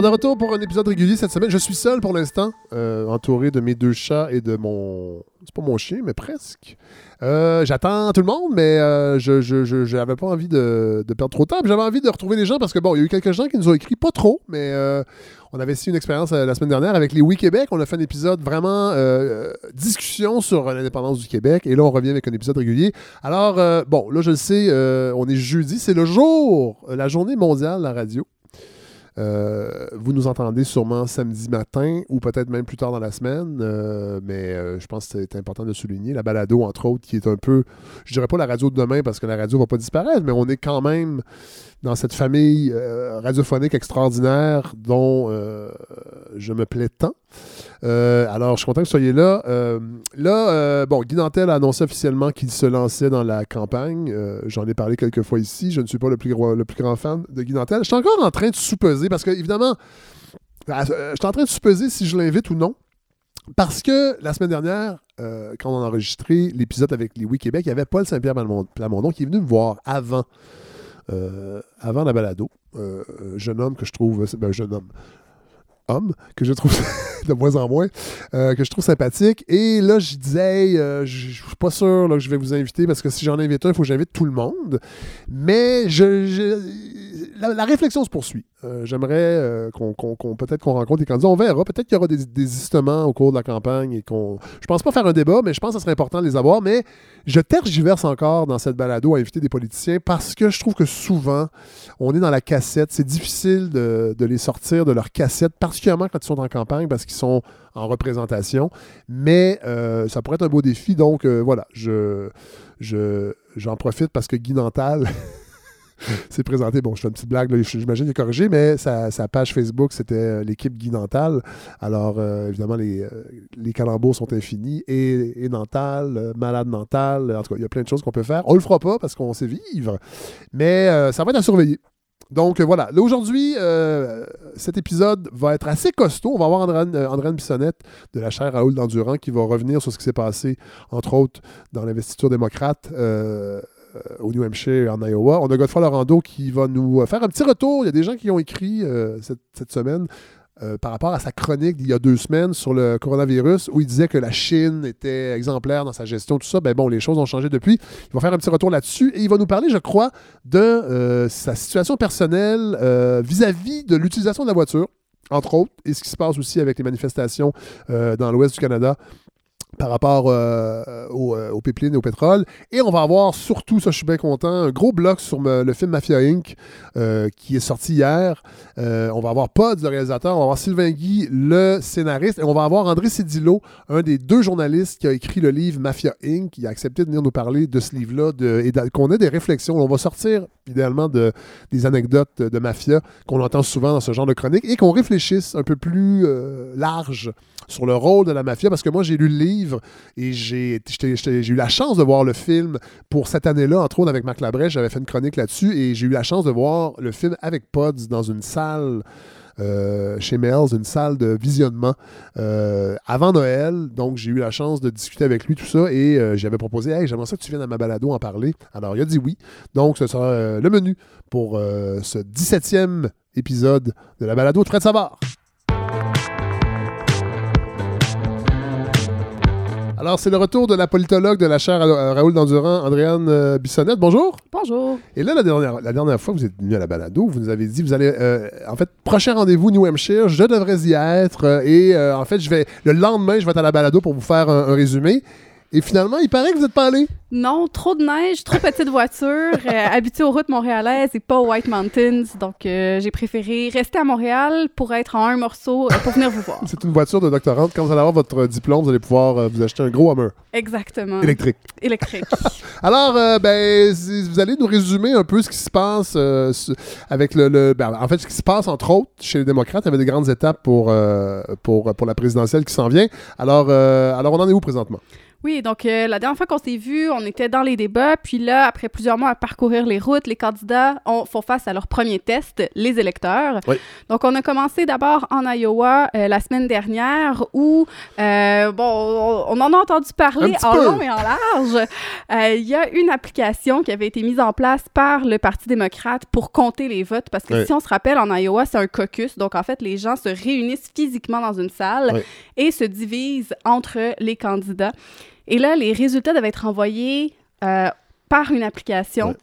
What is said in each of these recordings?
Alors, de retour pour un épisode régulier cette semaine. Je suis seul pour l'instant, euh, entouré de mes deux chats et de mon. C'est pas mon chien, mais presque. Euh, J'attends tout le monde, mais euh, je n'avais pas envie de, perdre trop de temps. J'avais envie de retrouver les gens parce que, bon, il y a eu quelques gens qui nous ont écrit, pas trop, mais on avait essayé une expérience la semaine dernière avec les Oui Québec. On a fait un épisode vraiment discussion sur l'indépendance du Québec. Et là, on revient avec un épisode régulier. Alors, bon, là, je le sais, on est jeudi. C'est le jour, la journée mondiale de la radio. Euh, vous nous entendez sûrement samedi matin ou peut-être même plus tard dans la semaine, euh, mais euh, je pense que c'est important de souligner. La balado, entre autres, qui est un peu, je dirais pas la radio de demain parce que la radio va pas disparaître, mais on est quand même dans cette famille radiophonique extraordinaire dont je me plais tant. Euh, alors, je suis content que vous soyez là. Euh, là, euh, bon, Guy Nantel a annoncé officiellement qu'il se lançait dans la campagne. J'en ai parlé quelques fois ici. Je ne suis pas le plus, grand fan de Guy. Je suis encore en train de sous-peser parce que, évidemment, je suis en train de sous-peser si je l'invite ou non. Parce que la semaine dernière, quand on a enregistré l'épisode avec les Oui Québec, il y avait Paul Saint-Pierre Plamondon qui est venu me voir avant, avant la balado. Un jeune homme que je trouve. Ben, un jeune homme. Que je trouve de moins en moins, euh, que je trouve sympathique. Et là, je disais, hey, euh, je suis pas sûr là, que je vais vous inviter parce que si j'en invite un, il faut que j'invite tout le monde. Mais je- la, réflexion se poursuit. Euh, J'aimerais euh, qu'on peut-être qu'on rencontre des candidats. On verra. Peut-être qu'il y aura des désistements au cours de la campagne et qu'on. Je pense pas faire un débat, mais je pense que ce serait important de les avoir. Mais je tergiverse encore dans cette balado à inviter des politiciens parce que je trouve que souvent, on est dans la cassette. C'est difficile de, les sortir de leur cassette, particulièrement quand ils sont en campagne parce qu'ils sont en représentation. Mais euh, ça pourrait être un beau défi. Donc voilà, je, j'en profite parce que Guy Nantal s'est présenté. Bon, je fais une petite blague, j'imagine qu'il est corrigé, mais sa, page Facebook, c'était euh, l'équipe Guy Nantal. Alors, euh, évidemment, les, euh, les calembours sont infinis. Et, et Nantal, malade Nantal, en tout cas, il y a plein de choses qu'on peut faire. On le fera pas parce qu'on sait vivre, mais ça va être à surveiller. Donc voilà, là aujourd'hui, cet épisode va être assez costaud. On va avoir Andréane, euh, Andréane Bissonnette de la chaire Raoul Dandurand qui va revenir sur ce qui s'est passé, entre autres, dans l'investiture démocrate au New Hampshire en Iowa. On a Godefroy Laurando qui va nous euh, faire un petit retour. Il y a des gens qui ont écrit euh, cette, semaine euh, par rapport à sa chronique d'il y a deux semaines sur le coronavirus où il disait que la Chine était exemplaire dans sa gestion, tout ça. Ben bon, les choses ont changé depuis. Il va faire un petit retour là-dessus et il va nous parler, je crois, de euh, sa situation personnelle euh, vis-à-vis de l'utilisation de la voiture, entre autres, et ce qui se passe aussi avec les manifestations euh, dans l'ouest du Canada par rapport euh, au, euh, au et au pétrole. Et on va avoir surtout, ça je suis bien content, un gros bloc sur le film Mafia Inc. euh, qui est sorti hier. Euh, on va avoir Pods, le réalisateur, on va avoir Sylvain Guy, le scénariste, et on va avoir André Cédillo, un des deux journalistes qui a écrit le livre Mafia Inc., qui a accepté de venir nous parler de ce livre-là, et qu'on ait des réflexions. On va sortir idéalement de, des anecdotes de mafia qu'on entend souvent dans ce genre de chronique et qu'on réfléchisse un peu plus euh, large sur le rôle de la mafia, parce que moi j'ai lu le livre et j'ai eu la chance de voir le film pour cette année-là, entre autres avec Marc Labrèche, j'avais fait une chronique là-dessus et j'ai eu la chance de voir le film avec Pods dans une salle euh, chez Mel's, une salle de visionnement euh, avant Noël. Donc, j'ai eu la chance de discuter avec lui, tout ça, et euh, j'avais proposé Hey, j'aimerais ça que tu viennes à ma balado en parler. Alors, il a dit oui. Donc, ce sera le menu pour ce 17e épisode de la balado de Fred Savard. Alors, c'est le retour de la politologue de la chaire à Raoul Dandurand, Andréane euh, Bissonnette. Bonjour. Bonjour. Et là, la dernière, la dernière fois vous êtes venu à la balado, vous nous avez dit, vous allez, euh, en fait, prochain rendez-vous New Hampshire, je devrais y être. euh, et euh, en fait, je vais, le lendemain, je vais être à la balado pour vous faire un, un résumé. Et finalement, il paraît que vous n'êtes pas allé. Non, trop de neige, trop petite voiture, euh, habituée aux routes montréalaises et pas aux White Mountains. Donc, euh, j'ai préféré rester à Montréal pour être en un morceau euh, pour venir vous voir. C'est une voiture de doctorante. Quand vous allez avoir votre diplôme, vous allez pouvoir euh, vous acheter un gros Hummer Exactement. électrique. Électrique. Alors, euh, ben, si- vous allez nous résumer un peu ce qui se passe euh, avec le, le- ben, en fait, ce qui se passe entre autres chez les démocrates. Il y avait des grandes étapes pour, euh, pour, pour la présidentielle qui s'en vient. Alors, euh, alors, on en est où présentement? Oui, donc euh, la dernière fois qu'on s'est vu, on était dans les débats, puis là, après plusieurs mois à parcourir les routes, les candidats ont, font face à leur premier test, les électeurs. Oui. Donc on a commencé d'abord en Iowa euh, la semaine dernière, où, euh, bon, on, on en a entendu parler en peu. long et en large. Il y a une application qui avait été mise en place par le Parti démocrate pour compter les votes, parce que Oui. si on se rappelle, en Iowa, c'est un caucus, donc en fait, les gens se réunissent physiquement dans une salle Oui. et se divisent entre les candidats. Et là, les résultats devaient être envoyés euh, par une application. Ouais.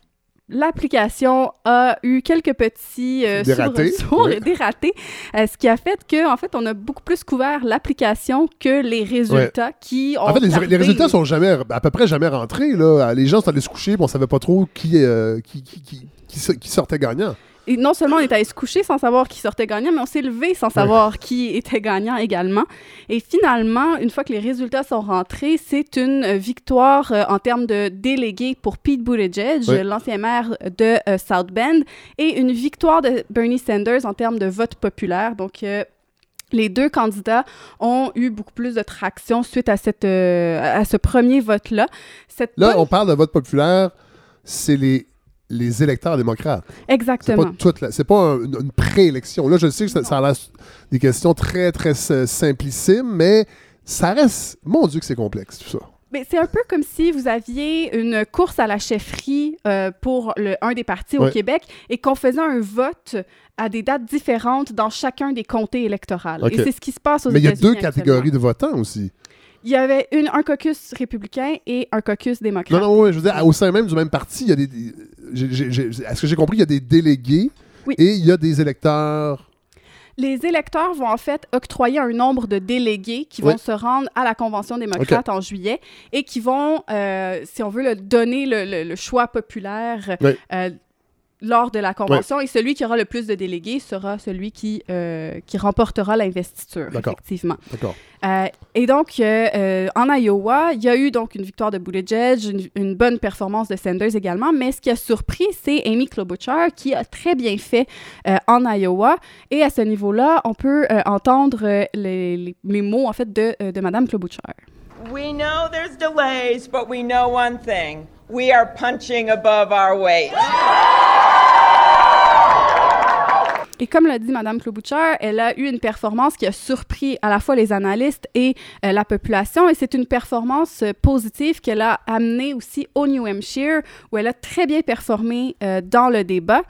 L'application a eu quelques petits euh, Des ratés, soubresauts, ouais. des ratés, euh, ce qui a fait que, en fait, on a beaucoup plus couvert l'application que les résultats qui ont En fait, les, les résultats sont jamais, à peu près jamais rentrés. Là. Les gens sont allés se coucher, puis on savait pas trop qui, euh, qui sortait gagnant. Et non seulement on est allé se coucher sans savoir qui sortait gagnant, mais on s'est levé sans savoir qui était gagnant également. Et finalement, une fois que les résultats sont rentrés, c'est une euh, victoire euh, en termes de délégués pour Pete Buttigieg, l'ancien maire de euh, South Bend, et une victoire de Bernie Sanders en termes de vote populaire. Donc, euh, les deux candidats ont eu beaucoup plus de traction suite à, cette, à ce premier vote-là. Cette Là, bonne- on parle de vote populaire, c'est les, les électeurs démocrates. Exactement. pas c'est pas un- une, préélection. Là, je sais que ça, ça a l'air des questions très, très simplissimes, mais ça reste... Mon Dieu que c'est complexe, tout ça. Mais c'est un peu comme si vous aviez une course à la chefferie euh, pour le, un des partis Ouais. au Québec et qu'on faisait un vote à des dates différentes dans chacun des comtés électoraux. Et c'est ce qui se passe aux Mais il y a États-Unis deux catégories de votants aussi. Il y avait une, un caucus républicain et un caucus démocrate. Non, non, oui, je veux dire, au sein même du même parti, il y a des... j'ai- Est-ce que j'ai compris? Il y a des délégués Oui. et il y a des électeurs... Les électeurs vont en fait octroyer un nombre de délégués qui Oui. vont se rendre à la Convention démocrate en juillet et qui vont, euh, si on veut, le, donner le, le- le choix populaire Oui. euh, lors de la Convention. Et celui qui aura le plus de délégués sera celui qui, euh, qui remportera l'investiture, effectivement. D'accord. Euh, et donc, euh, en Iowa, il y a eu donc une victoire de Buttigieg, une, une bonne performance de Sanders également, mais ce qui a surpris, c'est Amy Klobuchar qui a très bien fait euh, en Iowa. Et à ce niveau-là, on peut euh, entendre les, les- les mots, en fait, de, de Mme Klobuchar. We know there's delays, but we know one thing. We are punching above our weight. Et comme l'a dit Mme Klobuchar, elle a eu une performance qui a surpris à la fois les analystes et euh, la population. Et c'est une performance euh, positive qu'elle a amenée aussi au New Hampshire, où elle a très bien performé euh, dans le débat.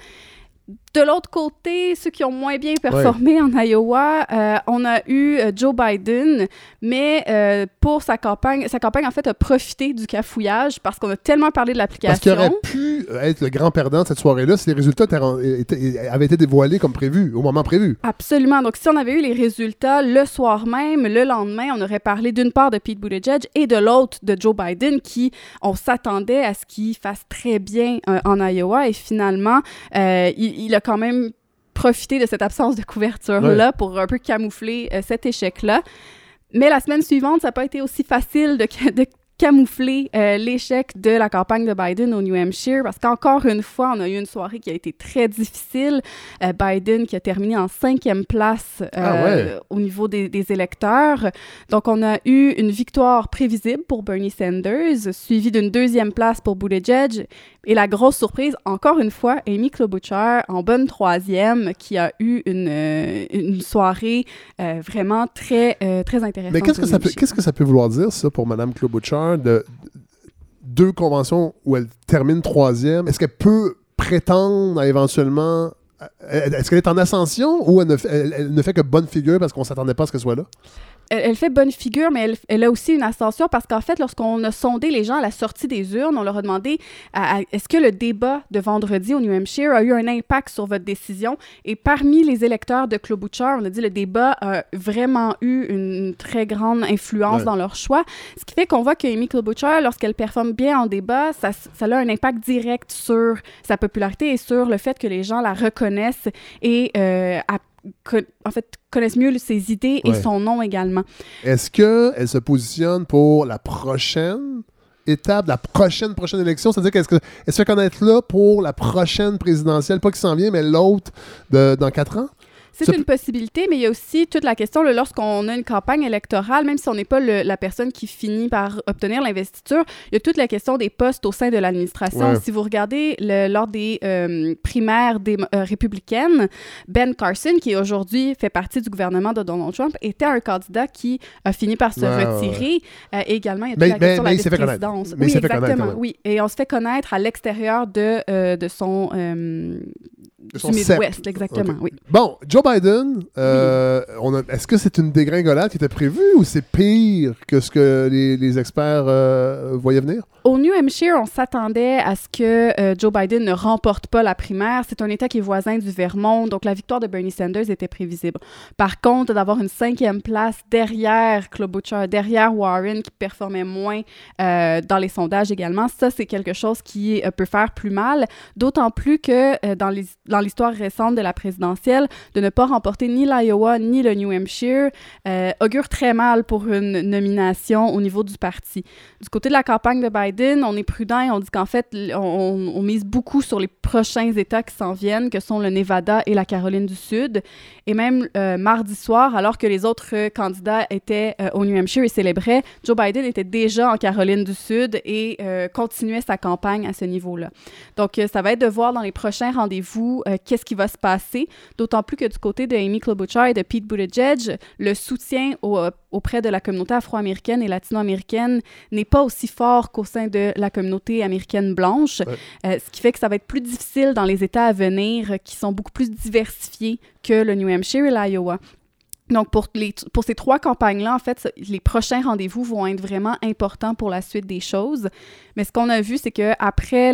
De l'autre côté, ceux qui ont moins bien performé en Iowa, euh, on a eu euh, Joe Biden, mais euh, pour sa campagne, sa campagne en fait a profité du cafouillage parce qu'on a tellement parlé de Parce qu'il l'application. aurait pu être le grand perdant de cette soirée-là si les résultats avaient été dévoilés comme prévu, au moment prévu. Absolument. Donc, si on avait eu les résultats le soir même, le lendemain, on aurait parlé d'une part de Pete Buttigieg et de l'autre de Joe Biden, qui, on s'attendait à ce qu'il fasse très bien euh, en Iowa. Et finalement, il, il a quand même profité de cette absence de couverture-là pour un peu camoufler euh, cet échec-là. Mais la semaine suivante, ça n'a pas été aussi facile de, camoufler euh, l'échec de la campagne de Biden au New Hampshire parce qu'encore une fois, on a eu une soirée qui a été très difficile. Euh, Biden qui a terminé en cinquième place euh, Ah ouais. au niveau des, des électeurs. Donc, on a eu une victoire prévisible pour Bernie Sanders, suivie d'une deuxième place pour Buttigieg. Et la grosse surprise, encore une fois, Amy Klobuchar en bonne troisième, qui a eu une, une soirée vraiment très, très intéressante. Mais qu'est-ce que ça peut, qu'est-ce que ça peut vouloir dire, ça, pour Mme Klobuchar, de, de- deux conventions où elle termine troisième? Est-ce qu'elle peut prétendre à éventuellement... euh, Est-ce qu'elle est en ascension ou elle ne fait, ne fait que bonne figure parce qu'on s'attendait pas à ce qu'elle soit là? Elle, elle fait bonne figure, mais elle, elle a aussi une ascension parce qu'en fait, lorsqu'on a sondé les gens à la sortie des urnes, on leur a demandé à- à- est-ce que le débat de vendredi au New Hampshire a eu un impact sur votre décision? Et parmi les électeurs de Klobuchar, on a dit le débat a vraiment eu une très grande influence Ouais. dans leur choix. Ce qui fait qu'on voit que Amy Klobuchar, lorsqu'elle performe bien en débat, ça, ça a un impact direct sur sa popularité et sur le fait que les gens la reconnaissent et euh, en fait, connaissent mieux ses idées et Ouais. son nom également. Est-ce qu'elle se positionne pour la prochaine étape, la prochaine prochaine élection? C'est-à-dire qu'elle se fait connaître là pour la prochaine présidentielle, pas qui s'en vient, mais l'autre dans quatre ans? C'est une possibilité, mais il y a aussi toute la question, lorsqu'on a une campagne électorale, même si on n'est pas le- la personne qui finit par obtenir l'investiture, il y a toute la question des postes au sein de l'administration. Ouais. Si vous regardez le- lors des euh, primaires des, euh, républicaines, Ben Carson, qui aujourd'hui fait partie du gouvernement de Donald Trump, était un candidat qui a fini par se Ouais, ouais, retirer. Euh, également, il y a toute Mais- la question mais de la vice-présidence. Il oui, exactement. Oui, et on se fait connaître à l'extérieur de, de son... du. Midwest, exactement, oui. Bon, Joe Biden, euh, est-ce que c'est une dégringolade qui était prévue ou c'est pire que ce que les, les experts euh, voyaient venir? Au New Hampshire, on s'attendait à ce que euh, Joe Biden ne remporte pas la primaire. C'est un État qui est voisin du Vermont, donc la victoire de Bernie Sanders était prévisible. Par contre, d'avoir une cinquième place derrière Klobuchar, derrière Warren, qui performait moins dans les sondages également, ça, c'est quelque chose qui peut faire plus mal. D'autant plus que dans les- dans l'histoire récente de la présidentielle, de ne pas remporter ni l'Iowa ni le New Hampshire euh, augure très mal pour une nomination au niveau du parti. Du côté de la campagne de Biden, on est prudent et on dit qu'en fait, on, mise beaucoup sur les prochains États qui s'en viennent, que sont le Nevada et la Caroline du Sud. Et même euh, mardi soir, alors que les autres candidats étaient euh, au New Hampshire et célébraient, Joe Biden était déjà en Caroline du Sud et continuait sa campagne à ce niveau-là. Donc, ça va être de voir dans les prochains rendez-vous euh, qu'est-ce qui va se passer, d'autant plus que du côté de Amy Klobuchar et de Pete Buttigieg, le soutien au- euh, auprès de la communauté afro-américaine et latino-américaine n'est pas aussi fort qu'au sein de la communauté américaine blanche, Ouais. Euh, ce qui fait que ça va être plus difficile dans les États à venir qui sont beaucoup plus diversifiés que le New Hampshire et l'Iowa. Donc, pour, les, pour ces trois campagnes-là, en fait, les prochains rendez-vous vont être vraiment importants pour la suite des choses. Mais ce qu'on a vu, c'est qu'après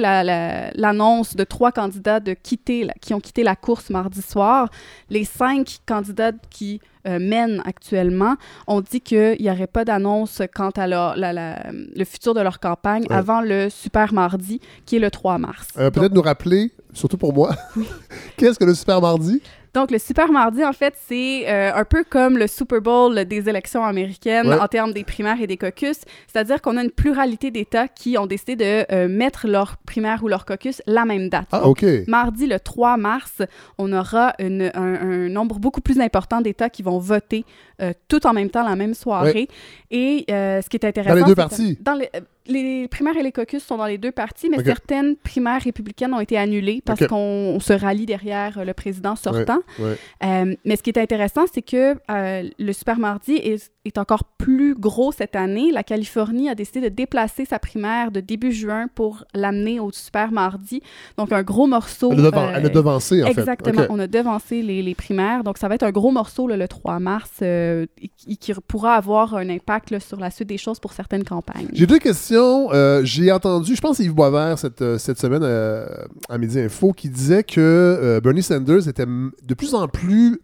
l'annonce de trois candidats de quitter, qui ont quitté la course mardi soir, les cinq candidats qui euh, mènent actuellement ont dit qu'il n'y aurait pas d'annonce quant à leur- la- la- le futur de leur campagne Ouais. avant le super mardi, qui est le 3 mars. Euh, Peut-être nous rappeler, surtout pour moi, qu'est-ce que le Super Mardi? Donc, le Super Mardi, en fait, c'est euh, un peu comme le Super Bowl des élections américaines Ouais. en termes des primaires et des caucus. C'est-à-dire qu'on a une pluralité d'États qui ont décidé de euh, mettre leur primaire ou leur caucus la même date. Ah, Donc, OK. Mardi, le 3 mars, on aura une- un, un nombre beaucoup plus important d'États qui vont voter euh, tout en même temps la même soirée. Et ce qui est intéressant... Dans les deux parties? Dans les, les primaires et les caucus sont dans les deux parties, mais certaines primaires républicaines ont été annulées parce qu'on on se rallie derrière euh, le président sortant. Ouais. Euh, mais ce qui est intéressant, c'est que euh, le Super Mardi est, est encore plus gros cette année. La Californie a décidé de déplacer sa primaire de début juin pour l'amener au Super Mardi. Donc, un gros morceau. Elle a, devan- euh, elle a devancé, en Exactement. fait. OK. On a devancé les, les primaires. Donc, ça va être un gros morceau là, le 3 mars et qui, qui pourra avoir un impact là, sur la suite des choses pour certaines campagnes. J'ai deux questions. Euh, J'ai entendu, je pense Yves Boisvert cette, euh, semaine euh, à Midi Info qui disait que Bernie Sanders était de plus en plus,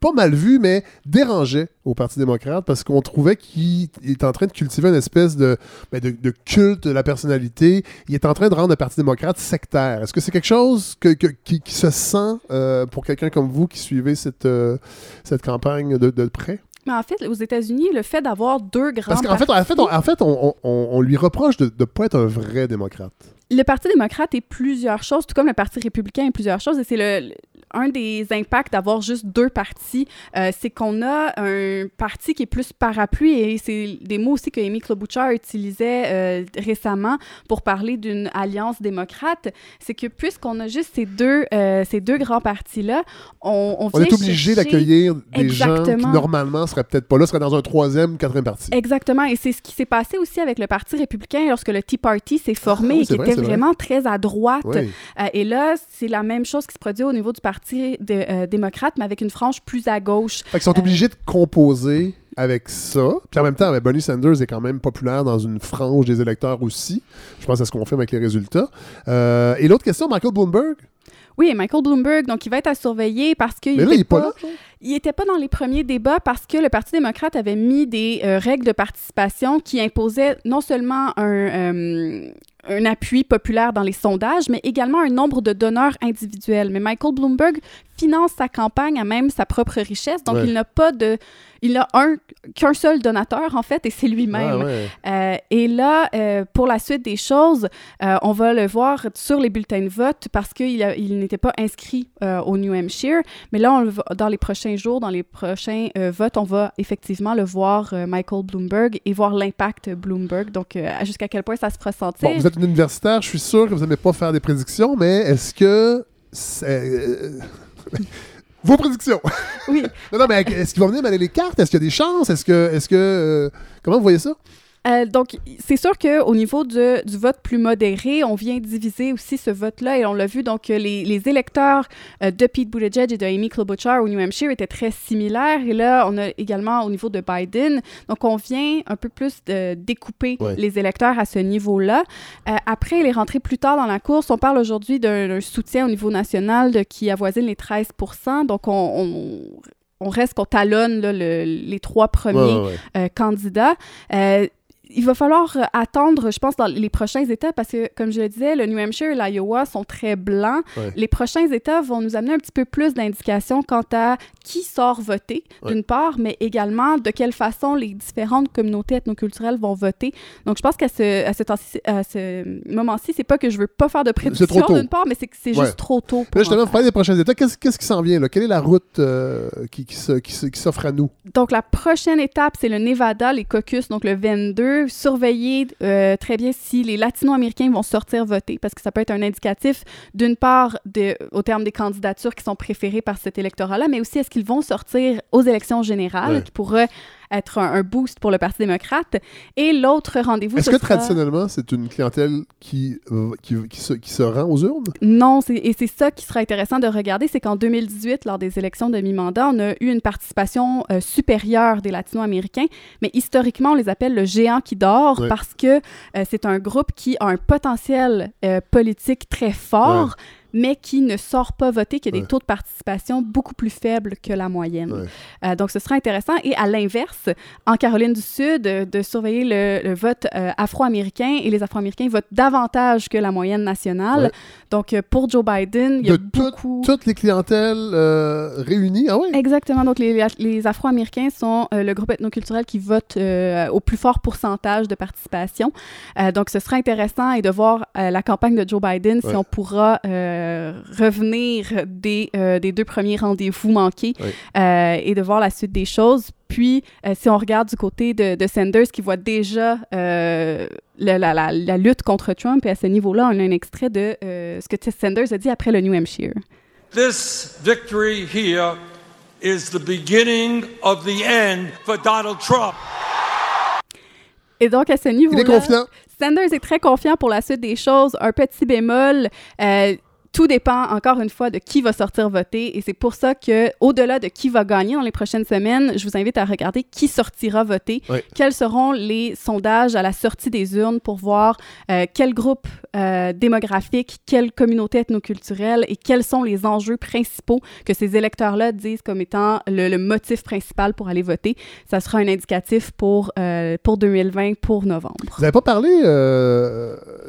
pas mal vu, mais dérangeait au Parti démocrate parce qu'on trouvait qu'il est en train de cultiver une espèce de, ben, de, de culte de la personnalité. Il est en train de rendre le Parti démocrate sectaire. Est-ce que c'est quelque chose qui, se sent pour quelqu'un comme vous qui suivez cette, cette campagne de, de près? Mais en fait, aux États-Unis, le fait d'avoir deux grands Parce qu'en fait, en fait, on, en fait, on, on- on lui reproche de ne pas être un vrai démocrate. le Parti démocrate est plusieurs choses, tout comme le Parti républicain est plusieurs choses, et c'est le- un des impacts d'avoir juste deux partis, euh, c'est qu'on a un parti qui est plus parapluie, et c'est des mots aussi que Amy Klobuchar utilisait euh, récemment pour parler d'une alliance démocrate, c'est que puisqu'on a juste ces deux, euh, ces deux grands partis-là, on, on On vient est obligé chercher- d'accueillir des gens qui Exactement. normalement seraient peut-être pas là, seraient dans un troisième, quatrième parti. Exactement, et c'est ce qui s'est passé aussi avec le Parti républicain lorsque le Tea Party s'est formé Ah oui, et qui vrai, était vrai. vraiment très à droite. Oui. Euh, et là, c'est la même chose qui se produit au niveau du Parti de- euh, démocrate, mais avec une frange plus à gauche. Fait qu'ils sont obligés de composer avec ça. Puis en même temps, ben, Bernie Sanders est quand même populaire dans une frange des électeurs aussi. Je pense que ça se confirme avec les résultats. Euh, et l'autre question, Michael Bloomberg? Oui, Michael Bloomberg, donc il va être à surveiller parce qu'il Mais là, il était est pas était pas dans les premiers débats parce que le Parti démocrate avait mis des euh, règles de participation qui imposaient non seulement un, euh, un appui populaire dans les sondages, mais également un nombre de donneurs individuels. Mais Michael Bloomberg finance sa campagne à même sa propre richesse. Donc, Ouais. il n'a pas de... Il n'a un qu'un seul donateur, en fait, et c'est lui-même. Ouais. Euh, et là, euh, pour la suite des choses, euh, on va le voir sur les bulletins de vote parce qu'il a- il n'était pas inscrit au New Hampshire. Mais là, on le va- dans les prochains jours, dans les prochains votes, on va effectivement le voir, Michael Bloomberg, et voir l'impact Bloomberg. Donc, jusqu'à quel point ça se fera sentir. Bon, vous êtes une universitaire, je suis sûr que vous n'aimez pas faire des prédictions, mais est-ce que. c'est- Vos prédictions! Oui. non, non, mais est-ce qu'ils vont venir mêler les cartes? Est-ce qu'il y a des chances? Est-ce que. Est-ce que euh, comment vous voyez ça? Euh, donc, c'est sûr qu'au niveau de- du vote plus modéré, on vient diviser aussi ce vote-là et on l'a vu. Donc, euh, les, les électeurs euh, de Pete Buttigieg et de Amy Klobuchar au New Hampshire étaient très similaires. Et là, on a également au niveau de Biden. Donc, on vient un peu plus de découper Ouais. les électeurs à ce niveau-là. Euh, après, il est rentré plus tard dans la course. On parle aujourd'hui d'un soutien au niveau national de, qui avoisine les 13% Donc, on, on, on reste qu'on talonne là, le- les trois premiers Ouais, ouais, ouais. euh, candidats. Euh, il va falloir euh, attendre, je pense, dans les prochains États, parce que, comme je le disais, le New Hampshire et l'Iowa sont très blancs. Ouais. Les prochains États vont nous amener un petit peu plus d'indications quant à qui sort voter, Ouais. d'une part, mais également de quelle façon les différentes communautés ethnoculturelles vont voter. Donc, je pense qu'à ce, à ce, ce moment-ci, c'est pas que je veux pas faire de prédiction, d'une part, mais c'est que c'est Ouais. juste trop tôt. Pour Là, justement, en vous parlez des prochains États. Qu'est-ce qu'est-ce qui s'en vient? Là? Quelle est la route euh, qui, qui s'offre à nous? Donc, la prochaine étape, c'est le Nevada, les caucus, donc le 22. Surveiller euh, très bien si les latino-américains vont sortir voter, parce que ça peut être un indicatif, d'une part, de, au terme des candidatures qui sont préférées par cet électorat-là, mais aussi est-ce qu'ils vont sortir aux élections générales, Ouais. qui pourrait être un, un boost pour le Parti démocrate. Et l'autre rendez-vous, Est-ce ce que sera- traditionnellement, c'est une clientèle qui, euh, qui, qui se, qui se rend aux urnes? Non, c'est- et c'est ça qui sera intéressant de regarder, c'est qu'en 2018, lors des élections de mi-mandat, on a eu une participation euh, supérieure des latino-américains, mais historiquement, on les appelle le géant qui dort Ouais. parce que euh, c'est un groupe qui a un potentiel euh, politique très fort, mais qui ne sort pas voter, qui a Ouais. des taux de participation beaucoup plus faibles que la moyenne. Ouais. Euh, donc, ce sera intéressant. Et à l'inverse, en Caroline du Sud, euh, de surveiller le, le vote euh, afro-américain, et les Afro-Américains votent davantage que la moyenne nationale. Ouais. Donc, pour Joe Biden, il y a De tout- beaucoup... Toutes les clientèles euh, réunies? Ah oui? Exactement. Donc, les, les Afro-Américains sont le groupe ethnoculturel qui vote au plus fort pourcentage de participation. Donc, ce sera intéressant et de voir la campagne de Joe Biden si on pourra euh, revenir des, euh, des deux premiers rendez-vous manqués euh, et de voir la suite des choses. Puis, euh, si on regarde du côté de, de Sanders, qui voit déjà euh, la, la- la- la lutte contre Trump, et à ce niveau-là, on a un extrait de euh, ce que Sanders a dit après le New Hampshire. This victory here is the beginning of the end for Donald Trump. Et donc, à ce niveau-là... Sanders est très confiant pour la suite des choses. Un petit bémol, euh, tout dépend encore une fois de qui va sortir voter et c'est pour ça que au-delà de qui va gagner dans les prochaines semaines, je vous invite à regarder qui sortira voter, quels seront les sondages à la sortie des urnes pour voir euh, quel groupe euh, démographique, quelle communauté ethnoculturelle et quels sont les enjeux principaux que ces électeurs-là disent comme étant le, le motif principal pour aller voter. Ça sera un indicatif pour, euh, pour 2020, pour novembre. Vous n'avez pas parlé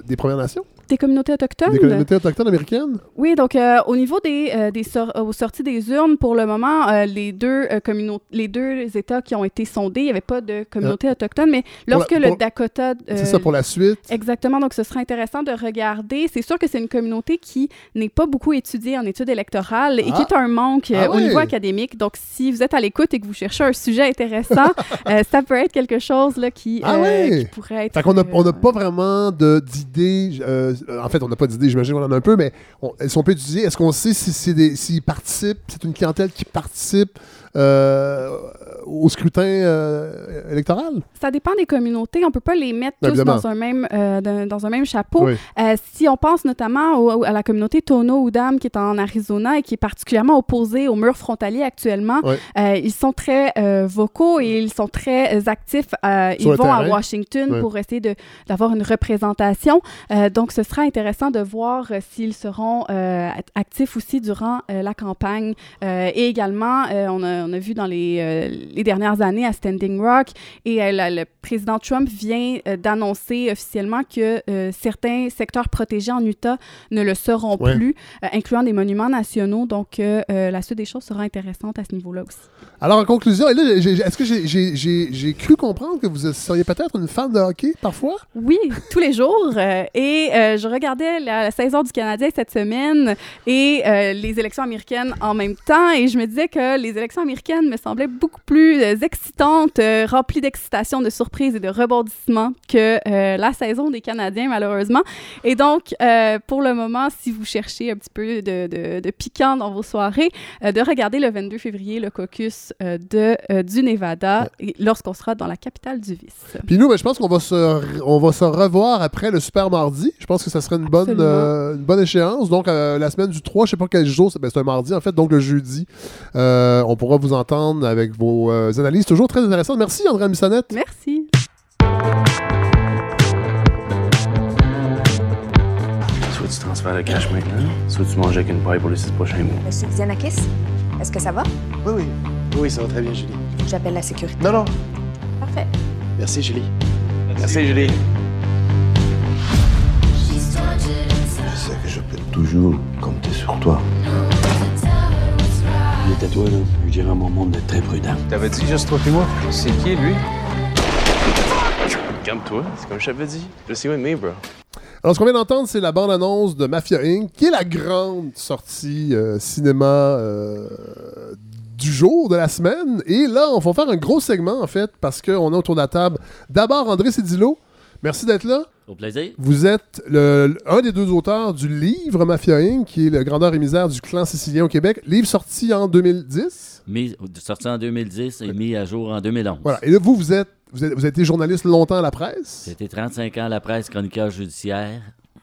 des Premières Nations? Des communautés autochtones? Des communautés autochtones américaines? Oui, donc euh, au niveau des, euh, des sor- aux sorties des urnes, pour le moment, euh, les, deux, les deux États qui ont été sondés, il n'y avait pas de communauté autochtone, mais lorsque la- le pour- Dakota... C'est ça pour la suite? Exactement, donc ce sera intéressant de regarder. C'est sûr que c'est une communauté qui n'est pas beaucoup étudiée en études électorales et Ah. qui est un manque Ah au niveau académique. Donc, si vous êtes à l'écoute et que vous cherchez un sujet intéressant, ça peut être quelque chose là, qui, Ah oui. qui pourrait être... Fait qu'on n'a on n'a pas vraiment d'idées. Euh, en fait, on n'a pas d'idées, j'imagine qu'on en a un peu, mais on, si on peut étudier, est-ce qu'on sait si c'est s'ils participent, c'est une clientèle qui participe euh, au scrutin euh, électoral? Ça dépend des communautés. On peut pas les mettre tous Évidemment. dans un même, euh, dans, un même chapeau. Oui. Euh, si on pense notamment au- à la communauté Tono Udam qui est en Arizona et qui est particulièrement opposée au mur frontalier actuellement, ils sont très vocaux et ils sont très actifs. Ils vont à. Washington pour essayer d'avoir une représentation. Donc, ce sera intéressant de voir s'ils seront actifs aussi durant la campagne. Et également, on, a, on a vu dans les, les dernières années à Standing Rock. Et euh, la- le président Trump vient euh, d'annoncer officiellement que euh, certains secteurs protégés en Utah ne le seront Ouais. plus, incluant des monuments nationaux. Donc, la suite des choses sera intéressante à ce niveau-là aussi. Alors, en conclusion, est-ce que j'ai- cru comprendre que vous seriez peut-être une fan de hockey parfois? Oui, tous les jours. et je regardais la, la saison du Canadien cette semaine et les élections américaines en même temps. Et je me disais que les élections américaines me semblaient beaucoup plus euh, excitantes, euh, remplies d'excitation, de surprises et de rebondissements que euh, la saison des Canadiens, malheureusement. Et donc, pour le moment, si vous cherchez un petit peu de, de- de piquant dans vos soirées, de regarder le 22 février le caucus de, du Nevada lorsqu'on sera dans la capitale du vice. Puis nous, ben, je pense qu'on va se, on va se revoir après le Super Mardi. Je pense que ça serait une bonne, euh, une bonne échéance. Donc, euh, la semaine du 3, je sais pas quel jour, c'est ben, c'est un mardi en fait, donc le jeudi. Euh, on pourra vous entendre avec vos euh, analyses toujours très intéressantes. Merci, André Missonnette. Merci. Soit tu transfères le cash maintenant, soit tu manges avec une paille pour les six prochains mois? Monsieur Xenakis, est-ce que ça va? Oui, oui. Oui, ça va très bien, Julie. J'appelle la sécurité. Non, non. Parfait. Merci, Julie. Merci, Julie. Je sais que je peux toujours compter sur toi. Était toi, là. Je dirais à mon monde d'être très prudent. T'avais dit juste toi et moi? C'est qui, lui? Calme-toi, c'est comme je t'avais dit. Just you and me, bro. Alors, ce qu'on vient d'entendre, c'est la bande-annonce de Mafia Inc., qui est la grande sortie euh, cinéma euh, du jour, de la semaine. Et là, on va faire un gros segment, en fait, parce qu'on est autour de la table. D'abord, André Cédillo. Merci d'être là. Au plaisir. Vous êtes le- un des deux auteurs du livre Mafia Inc., qui est le grandeur et misère du clan sicilien au Québec. Livre sorti en 2010. Mis, sorti en 2010 et mis à jour en 2011. Voilà. Et là, vous, vous êtes, vous êtes, vous avez été journaliste longtemps à la presse, C'était 35 ans à la presse, chroniqueur judiciaire,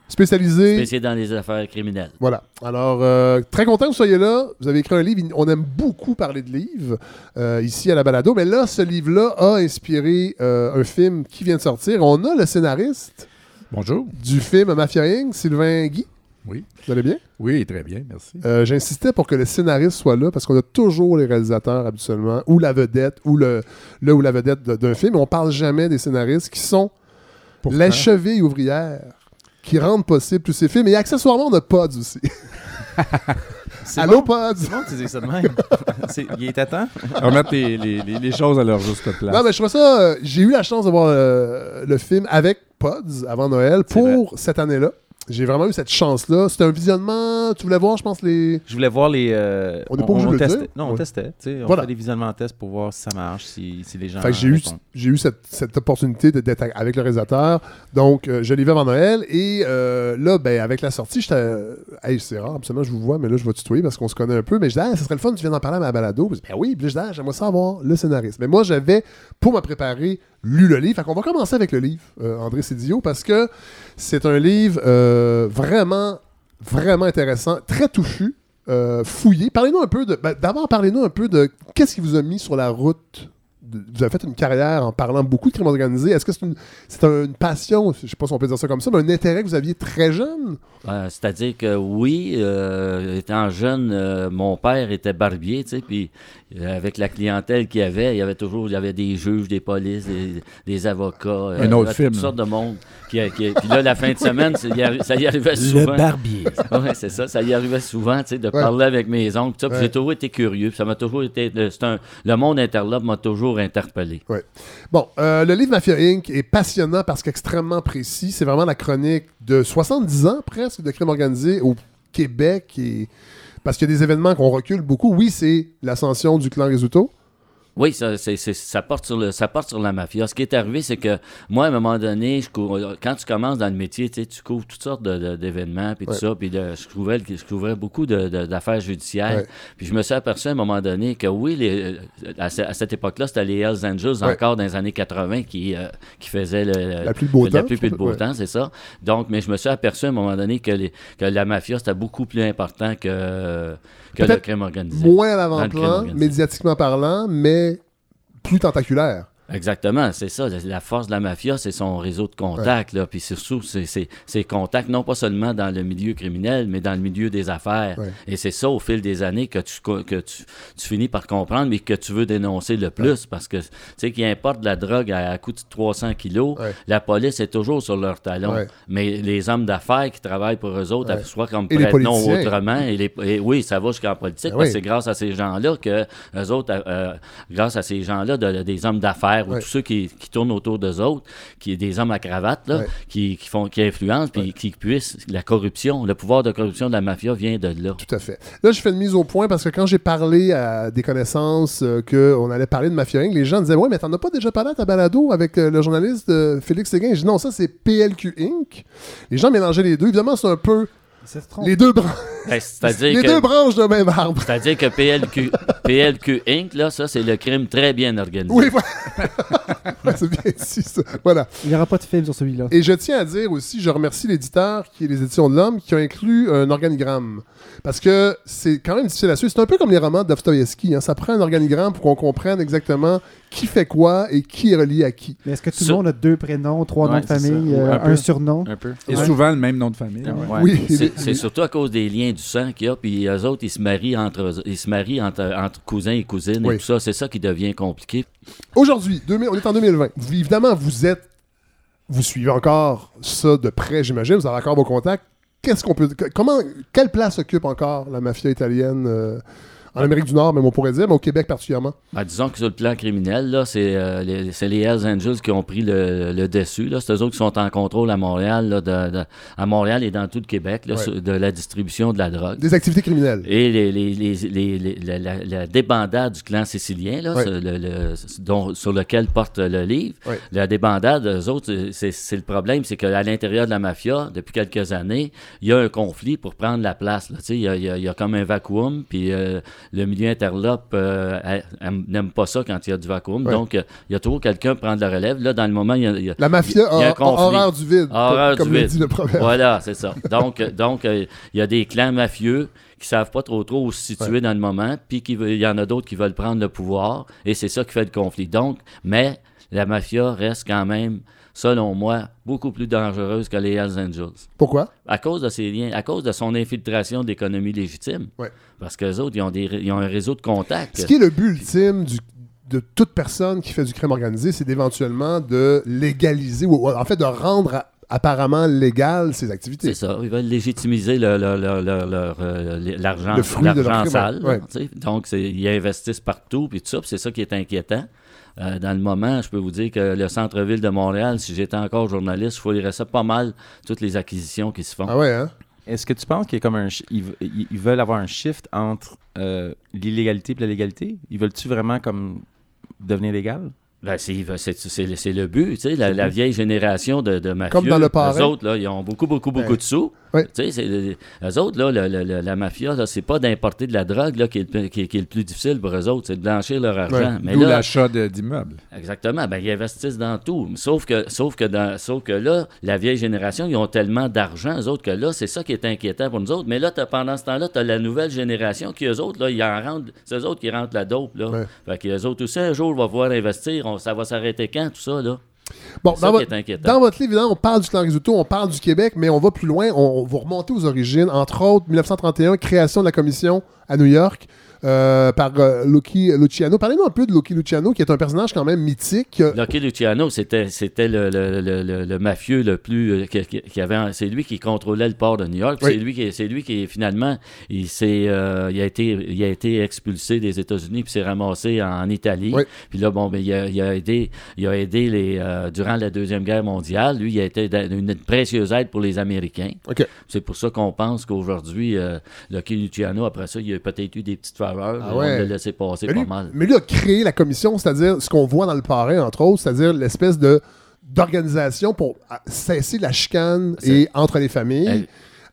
spécialisé? spécialisé dans les affaires criminelles. Voilà. Alors, euh, très content que vous soyez là. Vous avez écrit un livre. On aime beaucoup parler de livres euh, ici à la balado. Mais là, ce livre-là a inspiré euh, un film qui vient de sortir. On a le scénariste Bonjour. du film Mafia Inc., Sylvain Guy. Oui. Vous allez bien? Oui, très bien, merci. Euh, J'insistais pour que le scénariste soit là parce qu'on a toujours les réalisateurs habituellement, ou la vedette, ou le, le ou la vedette de- d'un film. On parle jamais des scénaristes qui sont Pourtant, la cheville ouvrière qui rendent possible tous ces films. Et accessoirement, on a Pods aussi. Allô, bon? Pods? C'est bon, tu dis ça de même. Il est à temps? remettre les- les choses à leur juste place. Non, mais je trouve ça. euh, J'ai eu la chance de voir euh, le film avec Pods avant Noël pour cette année-là. J'ai vraiment eu cette chance-là. C'était un visionnement. Tu voulais voir, je pense, les. Je voulais voir les. euh, On n'est pas obligé de le testait. dire. Non, on Ouais. testait. On Voilà. fait des visionnements tests pour voir si ça marche, si, si les gens. Fait que j'ai eu, j'ai eu cette, cette opportunité d'être avec le réalisateur. Donc, euh, je l'ai vu avant Noël. Et euh, là, ben, avec la sortie, j'étais. euh, Hey, c'est rare, absolument, je vous vois, mais là, je vais tutoyer parce qu'on se connaît un peu. Mais je dis, ah, ça serait le fun, tu viens d'en parler à ma balado. Puis, Ben oui, puis je ah, j'aimerais savoir le scénariste. Mais moi, j'avais, pour me préparer, lu le livre. Fait qu'on va commencer avec le livre, André Cédillo, parce que c'est un livre euh, vraiment, vraiment intéressant, très touffu. euh, fouillé. Parlez-nous un peu de. ben, D'abord, parlez-nous un peu de qu'est-ce qui vous a mis sur la route vous avez fait une carrière en parlant beaucoup de crime organisé. Est-ce que c'est une, c'est une passion, je sais pas si on peut dire ça comme ça, mais un intérêt que vous aviez très jeune? Euh, C'est-à-dire que oui, euh, étant jeune, euh, mon père était barbier, tu sais, puis euh, avec la clientèle qu'il y avait, il y avait toujours, il y avait des juges, des polices, des, des avocats, euh, Un autre toutes film, sortes de monde. Qui, qui- puis là, la fin de semaine, y arri- ça y arrivait souvent. barbier. Oui, c'est ça. Ça y arrivait souvent, tu sais, de Ouais. parler avec mes oncles. tout ça, Ouais. J'ai toujours été curieux. puis Ça m'a toujours été. Le, c'est un- le monde interlope m'a toujours interpellé. Bon, euh, le livre Mafia Inc. est passionnant parce qu'extrêmement précis. C'est vraiment la chronique de 70 ans presque de crime organisé au Québec. Et... Parce qu'il y a des événements qu'on recule beaucoup. Oui, c'est l'ascension du clan Risuto. Oui, ça, c'est- ça, porte sur le, ça porte sur la mafia. Ce qui est arrivé, c'est que moi, à un moment donné, je cou- quand tu commences dans le métier, tu sais, tu couvres toutes sortes de- de- d'événements, puis tout ça, puis de- je, couvrais, le- je couvrais beaucoup de- de- d'affaires judiciaires. Ouais. Puis je me suis aperçu à un moment donné que oui, les- à, ce- à cette époque-là, c'était les Hells Angels, Ouais. encore dans les années 80, qui, euh, qui faisaient le, La de beau la temps, je puis le pense. beau temps, c'est ça. Donc, mais je me suis aperçu à un moment donné que, les- que la mafia, c'était beaucoup plus important que, que le Peut-être crime organisé. Moins à l'avant-plan, médiatiquement parlant, mais plus tentaculaire. Exactement, c'est ça. La- force de la mafia, c'est son réseau de contacts. là. Puis surtout, c'est ses contacts, non pas seulement dans le milieu criminel, mais dans le milieu des affaires. Ouais. Et c'est ça, au fil des années, que tu, co- que tu, tu finis par comprendre, mais que tu veux dénoncer le plus. Parce que, tu sais, qu'ils importent de la drogue à, à coût de 300 kilos, Ouais. la police est toujours sur leur talon. Ouais. Mais les hommes d'affaires qui travaillent pour eux autres, Ouais. soit comme prête-nom ou autrement, et les, et oui, ça va jusqu'en politique, Ben parce que c'est grâce à ces gens-là que eux autres, euh, euh, grâce à ces gens-là, de- de- des hommes d'affaires ou tous ceux qui, qui tournent autour d'eux autres, qui est des hommes à cravate, là, qui, qui font, qui influencent, puis qui puissent la corruption, le pouvoir de corruption de la mafia vient de là. Tout à fait. Là, je fais une mise au point parce que quand j'ai parlé à des connaissances euh, qu'on allait parler de Mafia Inc., les gens disaient Ouais, mais t'en as pas déjà parlé à ta balado avec euh, le journaliste euh, Félix Séguin? J'ai dit Non, ça c'est PLQ Inc. Les gens mélangeaient les deux. Évidemment, c'est un peu. Les deux, bran- Ben, C'est-à-dire les que, deux branches d'un même arbre. c'est-à-dire que PLQ, PLQ Inc., là, ça, c'est le crime très bien organisé. Oui, voilà. Ouais, c'est bien dit, ça. Voilà. Il n'y aura pas de film sur celui-là. Et je tiens à dire aussi, je remercie l'éditeur qui est les éditions de l'Homme qui a inclus un organigramme. Parce que c'est quand même difficile à suivre. C'est un peu comme les romans de Dostoevsky. hein. Ça prend un organigramme pour qu'on comprenne exactement qui fait quoi et qui est relié à qui. Mais est-ce que tout le monde a deux prénoms, trois Ouais, noms de famille, euh, un peu. un surnom? Un peu. Et Ouais. souvent le même nom de famille. Ouais. ouais. Oui. C'est surtout à cause des liens du sang qu'il y a, puis eux autres, ils se marient entre, ils se marient entre, entre cousins et cousines Oui. et tout ça. C'est ça qui devient compliqué. Aujourd'hui, 2000 on est en 2020. Vous- évidemment, vous êtes. Vous suivez encore ça de près, j'imagine. Vous avez encore vos contacts. Qu'est-ce qu'on peut. Comment. Quelle place occupe encore la mafia italienne euh, en Amérique du Nord, même on pourrait dire, mais au Québec particulièrement Ben, disons que sur le plan criminel, là, c'est euh, les, c'est les Hells Angels qui ont pris le, le dessus. Là. C'est eux autres qui sont en contrôle à Montréal, là, de- de- à Montréal et dans tout le Québec, là, Ouais. sur- de la distribution de la drogue. Des activités criminelles. Et les, les- la, la- la débandade du clan sicilien, là, Ouais. sur, le- le- dont- sur lequel porte le livre, Ouais. la débandade, eux autres, c'est c'est le problème, c'est qu'à l'intérieur de la mafia, depuis quelques années, il y a un conflit pour prendre la place. Il y y a comme un vacuum, puis euh, le milieu interlope euh, n'aime pas ça quand il y a du vacuum. Ouais. Donc, euh, il y a toujours quelqu'un pour prendre la relève. Là, dans le moment, il y a, il y a- La mafia il y a un conflit. horreur du vide, Horreur comme, du vide. dit le proverbe. Voilà, c'est ça. Donc, euh, donc il y a des clans mafieux qui savent pas trop trop où se situer Ouais. dans le moment, puis qui il y en a d'autres qui veulent prendre le pouvoir, et c'est ça qui fait le conflit. Donc, mais la mafia reste quand même, selon moi, beaucoup plus dangereuse que les Hells Angels. Pourquoi? À cause de ses liens, à cause de son infiltration d'économie légitime. Ouais. Parce qu'eux autres, ils ont, des, ils ont un réseau de contacts. Ce qui est le but ultime du- de toute personne qui fait du crime organisé, c'est d'éventuellement de légaliser, ou en fait de rendre apparemment légal ses activités. C'est ça. Ils veulent légitimiser le- le- le- le- leur, l'argent Le fruit de leur l'argent crime, sale. ouais. Donc, ils investissent partout, puis tout ça, puis c'est ça qui est inquiétant. Euh, dans le moment, je peux vous dire que le centre-ville de Montréal, si j'étais encore journaliste, je fourrerais ça pas mal, toutes les acquisitions qui se font. Ah ouais, hein? Est-ce que tu penses qu'il y a comme un. chi- Ils, ve- ils- ils veulent avoir un shift entre euh, l'illégalité et la légalité? Ils veulent-tu vraiment comme devenir légal? Ben, c'est, c'est, le but, tu sais, la, la vieille génération de, de mafieux. Comme dans le. Eux autres, là, ils ont beaucoup, beaucoup, beaucoup de sous. Ouais. Tu sais, eux autres, là, le- le- le- la mafia, là, c'est pas d'importer de la drogue là, qui, est, le plus- qui, est- qui est le plus difficile pour eux autres, c'est de blanchir leur argent. Ouais. Mais D'où là, l'achat d'immeubles. Exactement. Ben, ils investissent dans tout. Sauf que, sauf que, dans, sauf que là, la vieille génération, ils ont tellement d'argent, eux autres, que là, c'est ça qui est inquiétant pour nous autres. Mais là, t'as- pendant ce temps-là, tu as la nouvelle génération qui, eux autres, là, ils en rentrent. C'est eux autres qui rentrent la dope. Là. Ouais. Fait que eux autres aussi, un jour, vont pouvoir investir. On- ça va s'arrêter quand, tout ça, là? Bon, dans, votre, dans votre livre, évidemment, on parle du clan Risotto, on parle du Québec, mais on va plus loin. On, on va remonter aux origines. Entre autres, 1931, création de la commission à New York euh, par euh, Lucky Luciano. Parlez-nous un peu de Lucky Luciano, qui est un personnage quand même mythique. Lucky Luciano, c'était, c'était le, le- le- mafieux le plus. euh, qui, avait, c'est lui qui contrôlait le port de New York. Oui. C'est, lui qui, c'est lui qui, finalement, il, s'est, euh, il, a été, il a été expulsé des États-Unis puis s'est ramassé en Italie. Oui. Puis là, bon, ben, il, a, il a aidé, il a aidé les, durant la Deuxième Guerre mondiale. Lui, il a été une précieuse aide pour les Américains. C'est pour ça qu'on pense qu'aujourd'hui, Lucky Luciano, après ça, il a peut-être eu des petites faveurs. Ah mais ouais. On l'a laissé passer mais, pas lui, mal. mais lui a créé la commission, c'est-à-dire ce qu'on voit dans le parrain, entre autres, c'est-à-dire l'espèce de d'organisation pour ah, cesser la chicane et entre les familles. Elle-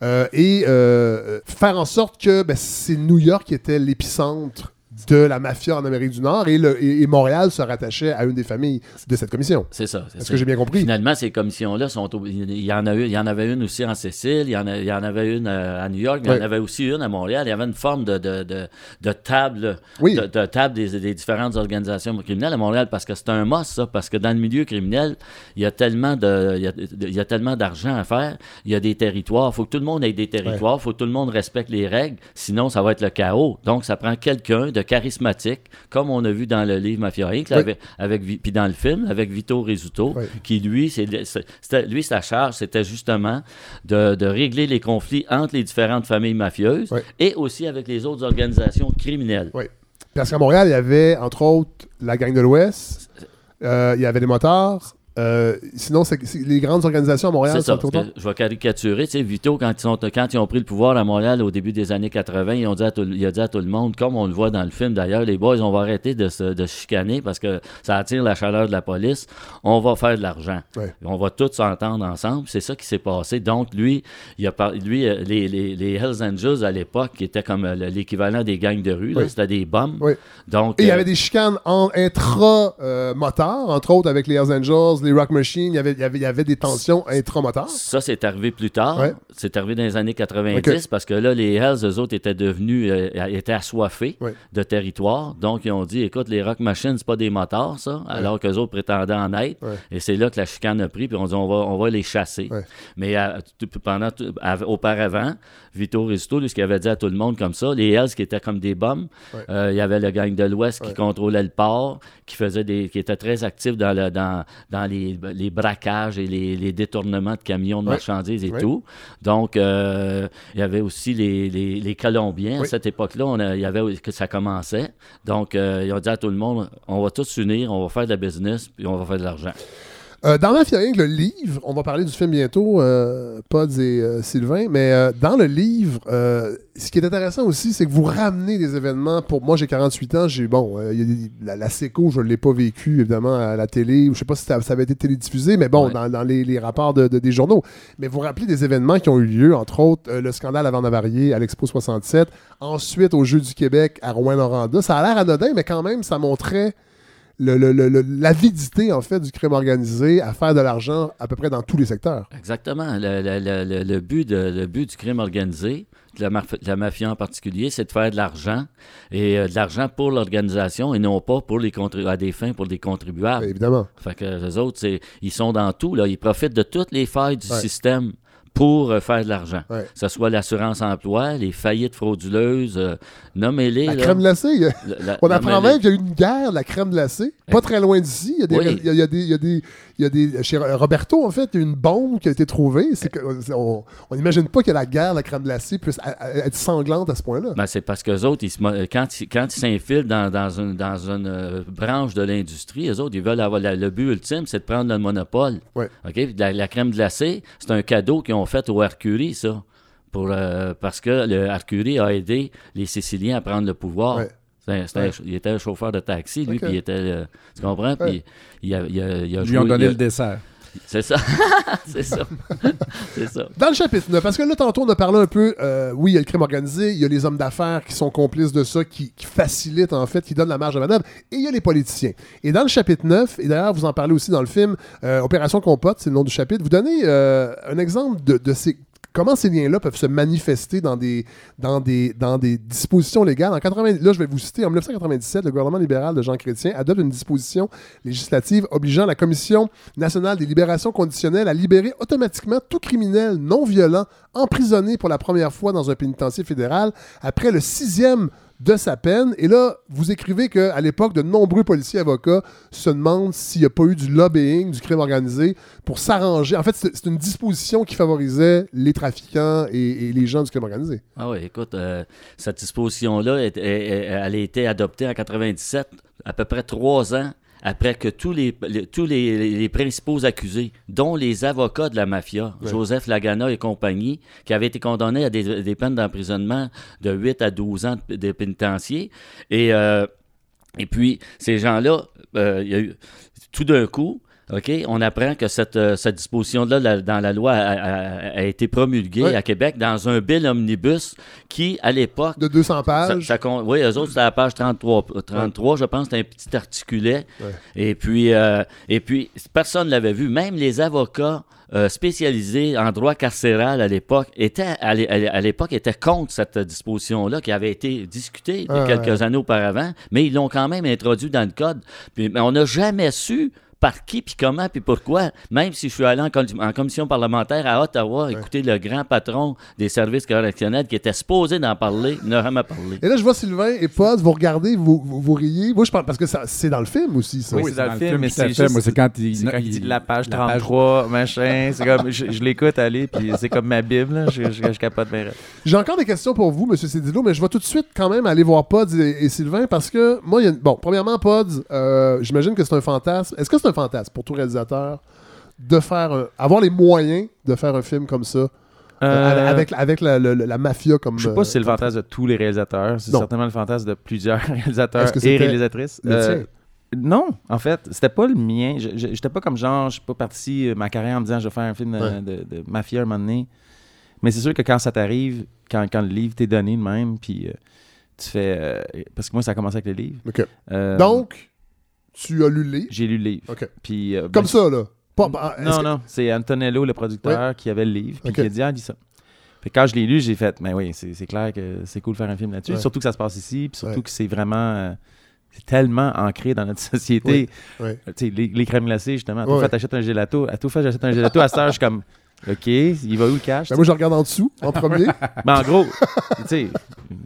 Euh, et euh, faire en sorte que ben, c'est New York qui était l'épicentre de la mafia en Amérique du Nord et, le, et, et Montréal se rattachait à une des familles de cette commission. C'est ça. c'est Est-ce que j'ai bien compris? Finalement, ces commissions-là sont. Il y, en a eu, il y en avait une aussi en Sicile, il y en, a- il y en avait une euh, à New York, il y en avait aussi une à Montréal. Il y avait une forme de, de, de, de table, Oui. de, de table des, des différentes organisations criminelles à Montréal parce que c'est un must, ça. Parce que dans le milieu criminel, il y a tellement de, il y a, il y a tellement d'argent à faire. Il y a des territoires. Il faut que tout le monde ait des territoires. Il faut que tout le monde respecte les règles. Sinon, ça va être le chaos. Donc, ça prend quelqu'un de charismatique, comme on a vu dans le livre Mafia Inc., Oui. avec, puis dans le film, avec Vito Rizzuto, Oui. qui lui, c'est- lui, sa charge, c'était justement de, de régler les conflits entre les différentes familles mafieuses Oui. et aussi avec les autres organisations criminelles. Oui. Parce qu'à Montréal, il y avait, entre autres, la gang de l'Ouest, euh, il y avait des motards. Euh, sinon, c'est c'est- les grandes organisations à Montréal ça. sont je vais caricaturer. Tu sais, Vito, quand ils, sont, quand ils ont pris le pouvoir à Montréal au début des années 80, ils ont dit à tout, il a dit à tout le monde, comme on le voit dans le film d'ailleurs, les boys, on va arrêter de se, de chicaner parce que ça attire la chaleur de la police. On va faire de l'argent. Ouais. On va tous s'entendre ensemble. C'est ça qui s'est passé. Donc, lui, il a par- lui euh, les, les, les Hells Angels à l'époque, qui étaient comme euh, le- l'équivalent des gangs de rue, c'était des bombes. Donc, Et il y avait des chicanes en intra-motards, entre autres avec les Hells Angels, les Rock Machines. Il y avait, il y avait, y avait des tensions intra-motards. Ça, c'est arrivé plus tard. Ouais. C'est arrivé dans les années 90 Ok. parce que là, les Hells, eux autres, étaient devenus, euh, étaient assoiffés Ouais. de territoire. Donc, ils ont dit, écoute, les Rock Machines, c'est pas des motards, ça, alors qu'eux autres prétendaient en être. Et c'est là que la chicane a pris, puis on dit, on va, on va les chasser. Mais euh, pendant, auparavant, Vito Rizzuto, lui, ce qu'il avait dit à tout le monde comme ça, les Hells qui étaient comme des bombes, Ouais. euh, il y avait le gang de l'Ouest qui contrôlait le port, qui faisait des, qui était très actif dans, le, dans, dans les, les braquages et les, les détournements de camions de Ouais. marchandises et tout. Donc, euh, il y avait aussi les, les, les Colombiens. À cette époque-là, il y avait que ça commençait. Donc, euh, ils ont dit à tout le monde, on va tous s'unir, on va faire de la business, puis on va faire de l'argent. Euh, dans Mafia Inc., le livre, on va parler du film bientôt, euh, Pods et euh, Sylvain, mais euh, dans le livre, euh, ce qui est intéressant aussi, c'est que vous ramenez des événements. Pour moi, j'ai 48 ans, j'ai bon, euh, il y a des- la, la SECO, je ne l'ai pas vécu évidemment à la télé, ou je sais pas si ça, ça avait été télédiffusé, mais bon, Ouais. dans, dans les, les rapports de, de- des journaux. Mais vous rappelez des événements qui ont eu lieu, entre autres le scandale avant Navarier à l'Expo 67, ensuite au Jeux du Québec à Rouen-Noranda. Ça a l'air anodin, mais quand même, ça montrait le- le- le- le- l'avidité en fait du crime organisé à faire de l'argent à peu près dans tous les secteurs. Exactement. Le, but de- le but du crime organisé, de la, maf- de la mafia en particulier, c'est de faire de l'argent et euh, de l'argent pour l'organisation et non pas pour les à des fins pour les contribuables. Évidemment. Fait que les autres, c'est, ils sont dans tout. Là. Ils profitent de toutes les failles du Ouais. système pour euh, faire de l'argent. Ouais. Que ce soit l'assurance-emploi, les faillites frauduleuses, euh, nommez-les. La là. crème glacée, il y a- La- la- on apprend même qu'il y a eu une guerre de la crème glacée, pas très loin d'ici. Il y a des, Oui. il y a- des, il y a des, il y a des- chez Roberto en fait, il y a une bombe qui a été trouvée. C'est que, on n'imagine pas que la guerre de la crème glacée puisse être sanglante à ce point-là. Ben, c'est parce qu'eux autres, ils se mo- quand ils quand ils s'infilent dans, dans une, dans une euh, branche de l'industrie, eux autres, ils veulent avoir la- le but ultime, c'est de prendre le monopole. Ouais. La crème glacée, c'est un cadeau qu'ils ont fait au Arcurie, ça. Pour, euh, parce que le Arcurie a aidé les Siciliens à prendre le pouvoir. Ouais. Un- un il était un chauffeur de taxi, lui, Ok. puis il était. euh, tu comprends? Puis il, a, il a- il a Ils lui ont joué- donné il a- le dessert. C'est ça. c'est ça. c'est ça. Dans le chapitre 9, parce que là, tantôt, on a parlé un peu, euh, oui, il y a le crime organisé, il y a les hommes d'affaires qui sont complices de ça, qui, facilitent, en fait, qui donnent la marge de manœuvre, et il y a les politiciens. Et dans le chapitre 9, et d'ailleurs, vous en parlez aussi dans le film, euh, Opération Compote, c'est le nom du chapitre, vous donnez euh, un exemple de, de ces... Comment ces liens-là peuvent se manifester dans des, dispositions légales? En 80, là, je vais vous citer, en 1997, le gouvernement libéral de Jean Chrétien adopte une disposition législative obligeant la Commission nationale des libérations conditionnelles à libérer automatiquement tout criminel non violent emprisonné pour la première fois dans un pénitencier fédéral après le sixième de sa peine. Et là, vous écrivez qu'à l'époque, de nombreux policiers et avocats se demandent s'il n'y a pas eu du lobbying, du crime organisé, pour s'arranger. En fait, c'est une disposition qui favorisait les trafiquants et, les gens du crime organisé. Ah oui, écoute, euh, cette disposition-là, elle a été adoptée en 97, à peu près trois ans après que tous les, les- tous les, les principaux accusés, dont les avocats de la mafia, Ouais. Joseph Lagana et compagnie, qui avaient été condamnés à des, des peines d'emprisonnement de 8 à 12 ans de, de pénitencier. Et, euh, et puis, ces gens-là, euh, il y a eu, tout d'un coup, OK, on apprend que cette, euh, cette disposition-là dans la loi a, a- a été promulguée à Québec dans un bill omnibus qui, à l'époque, De 200 pages. ça- ça con- oui, eux autres, c'était à la page 33, euh, 33 je pense, c'était un petit articulet. Et puis, euh, et puis personne ne l'avait vu. Même les avocats euh, spécialisés en droit carcéral à l'époque étaient, à l'é- à l'é- à l'époque, étaient contre cette disposition-là qui avait été discutée Ah, quelques années auparavant, mais ils l'ont quand même introduit dans le code. Puis, mais on n'a jamais su par qui, puis comment, puis pourquoi. Même si je suis allé en, com- en commission parlementaire à Ottawa, écouter le grand patron des services correctionnels qui était supposé d'en parler, n'a jamais parlé. Et là, je vois Sylvain et Pod, vous regardez, vous, vous, vous riez. Moi, je parle parce que c'est dans le film aussi, ça. Oui, c'est dans le film, mais c'est fait. juste- Moi, c'est quand il, quand il dit la page la page- 33, machin. C'est comme, je, je l'écoute aller, puis c'est comme ma Bible, là. Je, je, je capote bien. raide. J'ai encore des questions pour vous, Monsieur Cédillo, mais je vais tout de suite quand même aller voir Pods et, et Sylvain parce que moi, il y a une- bon, premièrement, Pods, euh, j'imagine que c'est un fantasme. Est-ce que c'est un fantasme pour tout réalisateur de faire un- avoir les moyens de faire un film comme ça euh, Euh, avec, avec la, la- la mafia comme. Je sais pas euh, si c'est le fantasme de tous les réalisateurs. C'est certainement le fantasme de plusieurs réalisateurs Est-ce que et réalisatrices. Euh, non, en fait, c'était pas le mien. J'étais pas comme genre, je suis pas parti euh, ma carrière en me disant je vais faire un film euh, Ouais. de, de mafia un moment donné. Mais c'est sûr que quand ça t'arrive, quand, quand le livre t'est donné de même, puis euh, tu fais. euh, parce que moi, ça a commencé avec le livre. Euh, Donc, tu as lu le livre? J'ai lu le livre. Ok. Puis, euh, ben, Comme ça, là. Pas- bah, non, que- non, c'est Antonello, le producteur, qui avait le livre, puis Ok. qui a dit, ah, ça. Puis quand je l'ai lu, j'ai fait, mais oui, c'est clair que c'est cool de faire un film là-dessus. Ouais. Surtout que ça se passe ici, puis surtout Ouais. que c'est vraiment. euh, c'est tellement ancré dans notre société. Les, les crèmes glacées, justement. À tout fait, t'achètes un gelato. À tout fait, j'achète un gelato. À heure, je suis comme, OK, il va où le cash? Ben, moi, je regarde en dessous, en premier. Ben, en gros, tu sais,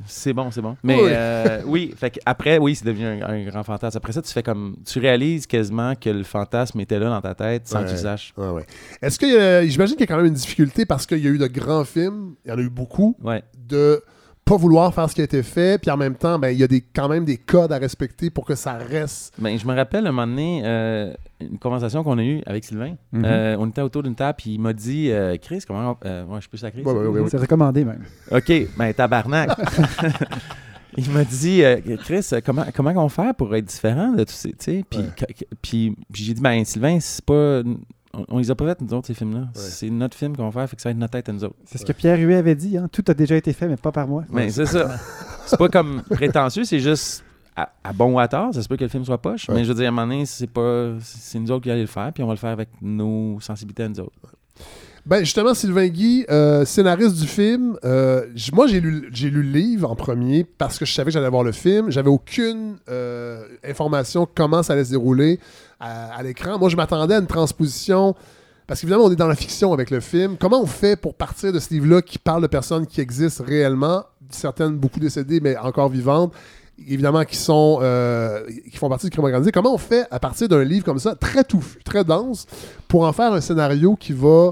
c'est bon, c'est bon. Mais Oui. euh, oui, fait après, oui, c'est devenu un, un grand fantasme. Après ça, tu fais comme, tu réalises quasiment que le fantasme était là dans ta tête sans que tu Ouais. saches. Ouais, ouais. Est-ce que euh, j'imagine qu'il y a quand même une difficulté parce qu'il y a eu de grands films, il y en a eu beaucoup, Ouais. de pas vouloir faire ce qui a été fait, puis en même temps, ben, il y a des, quand même des codes à respecter pour que ça reste. Ben, je me rappelle un moment donné, euh, une conversation qu'on a eue avec Sylvain. Mhm. Euh, on était autour d'une table, puis il m'a dit euh, Chris, comment. on- euh, ouais, je peux sacrer Ouais, ouais, ouais, ouais. C'est recommandé même. Ok, ben tabarnak. il m'a dit euh, Chris, comment, comment on fait pour être différent de que- que- puis, puis j'ai dit Ben, Sylvain, c'est pas. On, on les a pas fait, nous autres, ces films-là. C'est notre film qu'on va faire, fait que ça va être notre tête à nous autres. C'est ce que Pierre Huet avait dit. Hein? Tout a déjà été fait, mais pas par moi. Mais c'est ça. C'est pas comme prétentieux, c'est juste à, à bon ou à tort. Ça se peut que le film soit poche. Ouais. Mais je veux dire, à un moment donné, c'est pas. C'est nous autres qui allons le faire, puis on va le faire avec nos sensibilités à nous autres. Ben justement, Sylvain Guy, euh, scénariste du film, euh, moi j'ai lu, j'ai lu le livre en premier parce que je savais que j'allais voir le film. J'avais aucune euh, information comment ça allait se dérouler à, l'écran. Moi je m'attendais à une transposition parce qu'évidemment on est dans la fiction avec le film. Comment on fait pour partir de ce livre-là qui parle de personnes qui existent réellement, certaines beaucoup décédées mais encore vivantes, évidemment qui sont euh, qui font partie du crime organisé. Comment on fait à partir d'un livre comme ça, très touffu, très dense, pour en faire un scénario qui va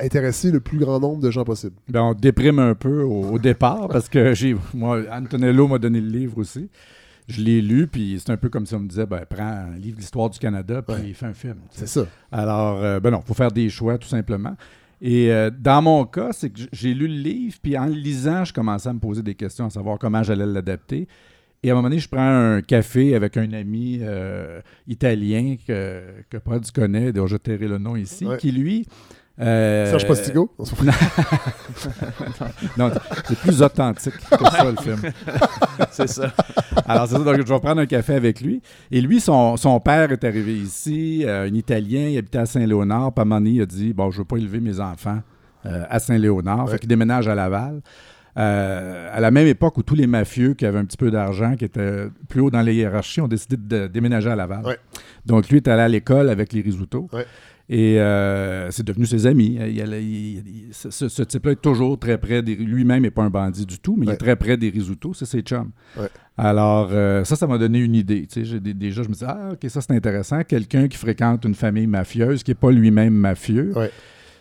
intéresser le plus grand nombre de gens possible? Ben, on déprime un peu au, au départ parce que j'ai moi Antonello m'a donné le livre aussi. Je l'ai lu, puis c'est un peu comme si on me disait ben, prends un livre d'histoire du Canada, puis Ouais. fais un film. C'est ça. Alors, euh, ben non, il faut faire des choix, tout simplement. Et euh, dans mon cas, c'est que j'ai lu le livre, puis en le lisant, je commençais à me poser des questions, à savoir comment j'allais l'adapter. Et à un moment donné, je prends un café avec un ami euh, italien que, que Pod connaît, dont je tairai le nom ici, Ouais. qui lui. Euh, Serge Postigo? non, c'est plus authentique que ça, le film. c'est ça. Alors, c'est ça. Donc, je vais prendre un café avec lui. Et lui, son, son père est arrivé ici, euh, un Italien, il habitait à Saint-Léonard. Puis à un moment donné, il a dit Bon, je ne veux pas élever mes enfants euh, à Saint-Léonard. Ouais. Fait qu'il déménage à Laval. Euh, à la même époque où tous les mafieux qui avaient un petit peu d'argent, qui étaient plus haut dans les hiérarchies, ont décidé de déménager à Laval. Ouais. Donc, lui est allé à l'école avec les Risuto. Ouais. Et euh, c'est devenu ses amis. Il allait- il- il- ce ce- type-là est toujours très près des. Lui-même n'est pas un bandit du tout, mais il est très près des Risuto. C'est ses chums. Ouais. Alors, euh, ça, ça m'a donné une idée. Tu sais, déjà, je me dis, ah, OK, ça, c'est intéressant. Quelqu'un qui fréquente une famille mafieuse, qui n'est pas lui-même mafieux. Ouais.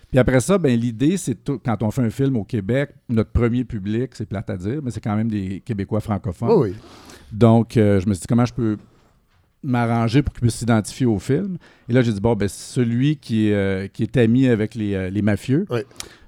Puis après ça, ben, l'idée, c'est tout- quand on fait un film au Québec, notre premier public, c'est plate à dire, mais c'est quand même des Québécois francophones. Oui. Donc, euh, je me suis dit, comment je peux m'arranger pour qu'ils puissent s'identifier au film. Et là, j'ai dit, bon, ben, celui qui est, euh, qui est ami avec les, euh, les mafieux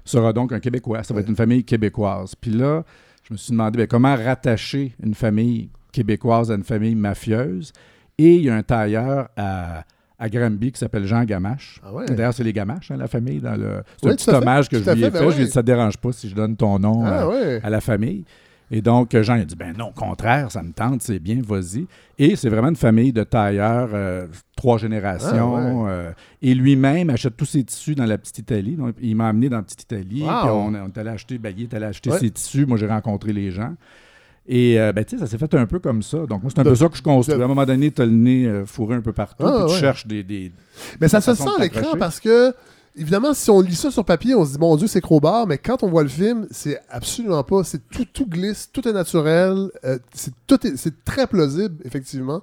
sera donc un Québécois. Ça va être une famille québécoise. Puis là, je me suis demandé, ben, comment rattacher une famille québécoise à une famille mafieuse? Et il y a un tailleur à, à Granby qui s'appelle Jean Gamache. Ah ouais. D'ailleurs, c'est les Gamache, hein, la famille. Dans le... C'est Oui, un petit hommage que je lui ai fait, fait. ben Je lui ai dit, ça te dérange pas si je donne ton nom Ah euh, ouais. à la famille? Et donc, Jean il a dit, ben non, au contraire, ça me tente, c'est bien, vas-y. Et c'est vraiment une famille de tailleurs, euh, trois générations. Ah ouais. euh, et lui-même achète tous ses tissus dans la petite Italie. Donc, il m'a amené dans la petite Italie. Wow. Puis on, on est allé acheter, ben, il est allé acheter Ouais. ses tissus. Moi, j'ai rencontré les gens. Et euh, ben, tu sais, ça s'est fait un peu comme ça. Donc, moi, c'est un De- peu ça que je construis. de- À un moment donné, tu as le nez fourré un peu partout. Ah, puis tu ouais. cherches des. des Mais ça se sent à l'écran parce que, évidemment, si on lit ça sur papier, on se dit, mon Dieu, c'est crowbar, mais quand on voit le film, c'est absolument pas. C'est tout, tout glisse, tout est naturel, euh, c'est tout est- c'est très plausible, effectivement.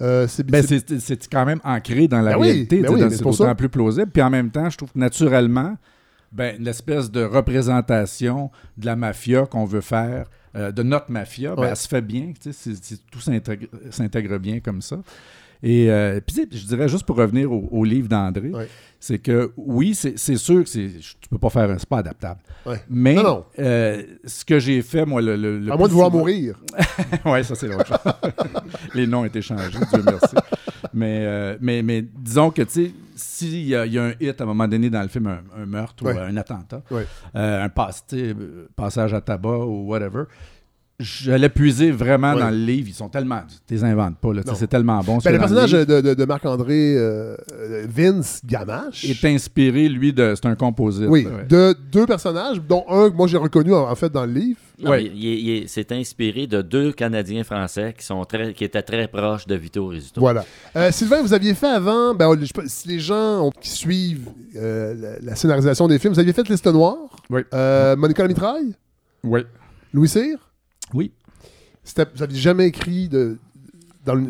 Euh, c'est Ben, c'est- c'est c'est quand même ancré dans la Ben réalité. ben oui, dans- c'est d'autant plus plausible. Puis en même temps, je trouve que naturellement, ben, l'espèce de représentation de la mafia qu'on veut faire, euh, de notre mafia, ben, Ouais. elle se fait bien. tu sais, c'est- c'est- tout s'intègre s'intègre bien comme ça. Et euh, puis, je dirais juste pour revenir au, au livre d'André, c'est que oui, c'est sûr que c'est- tu peux pas faire un. Pas adaptable. Mais Non, non. euh, ce que j'ai fait, moi, le. le- le à moins de vouloir souvent- mourir. oui, ça c'est l'autre chose. Les noms ont été changés, Dieu merci. Mais, euh, mais, mais disons que, tu sais, s'il y, y a un hit à un moment donné dans le film, un, un meurtre ou un attentat, euh, un passage à tabac ou whatever, j'allais puiser vraiment Ouais. dans le livre. Ils sont tellement. Tu les inventes pas, là, c'est tellement bon. Ben, le personnage de, de- de Marc-André euh, euh, Vince Gamache. est inspiré, lui, de. C'est un composite. Oui, ouais. de deux personnages, dont un que moi j'ai reconnu en, en fait dans le livre. Non, Ouais. mais il, est- il est- c'est inspiré de deux Canadiens français qui, sont très, qui étaient très proches de Vito Rizzuto. Voilà. Euh, Sylvain, vous aviez fait avant, ben, je si les gens ont- qui suivent euh, la, la scénarisation des films, vous aviez fait Liste Noire. Oui. Euh, Monica la mitraille? Oui. Louis Cyr? Oui. Vous n'aviez jamais écrit de, dans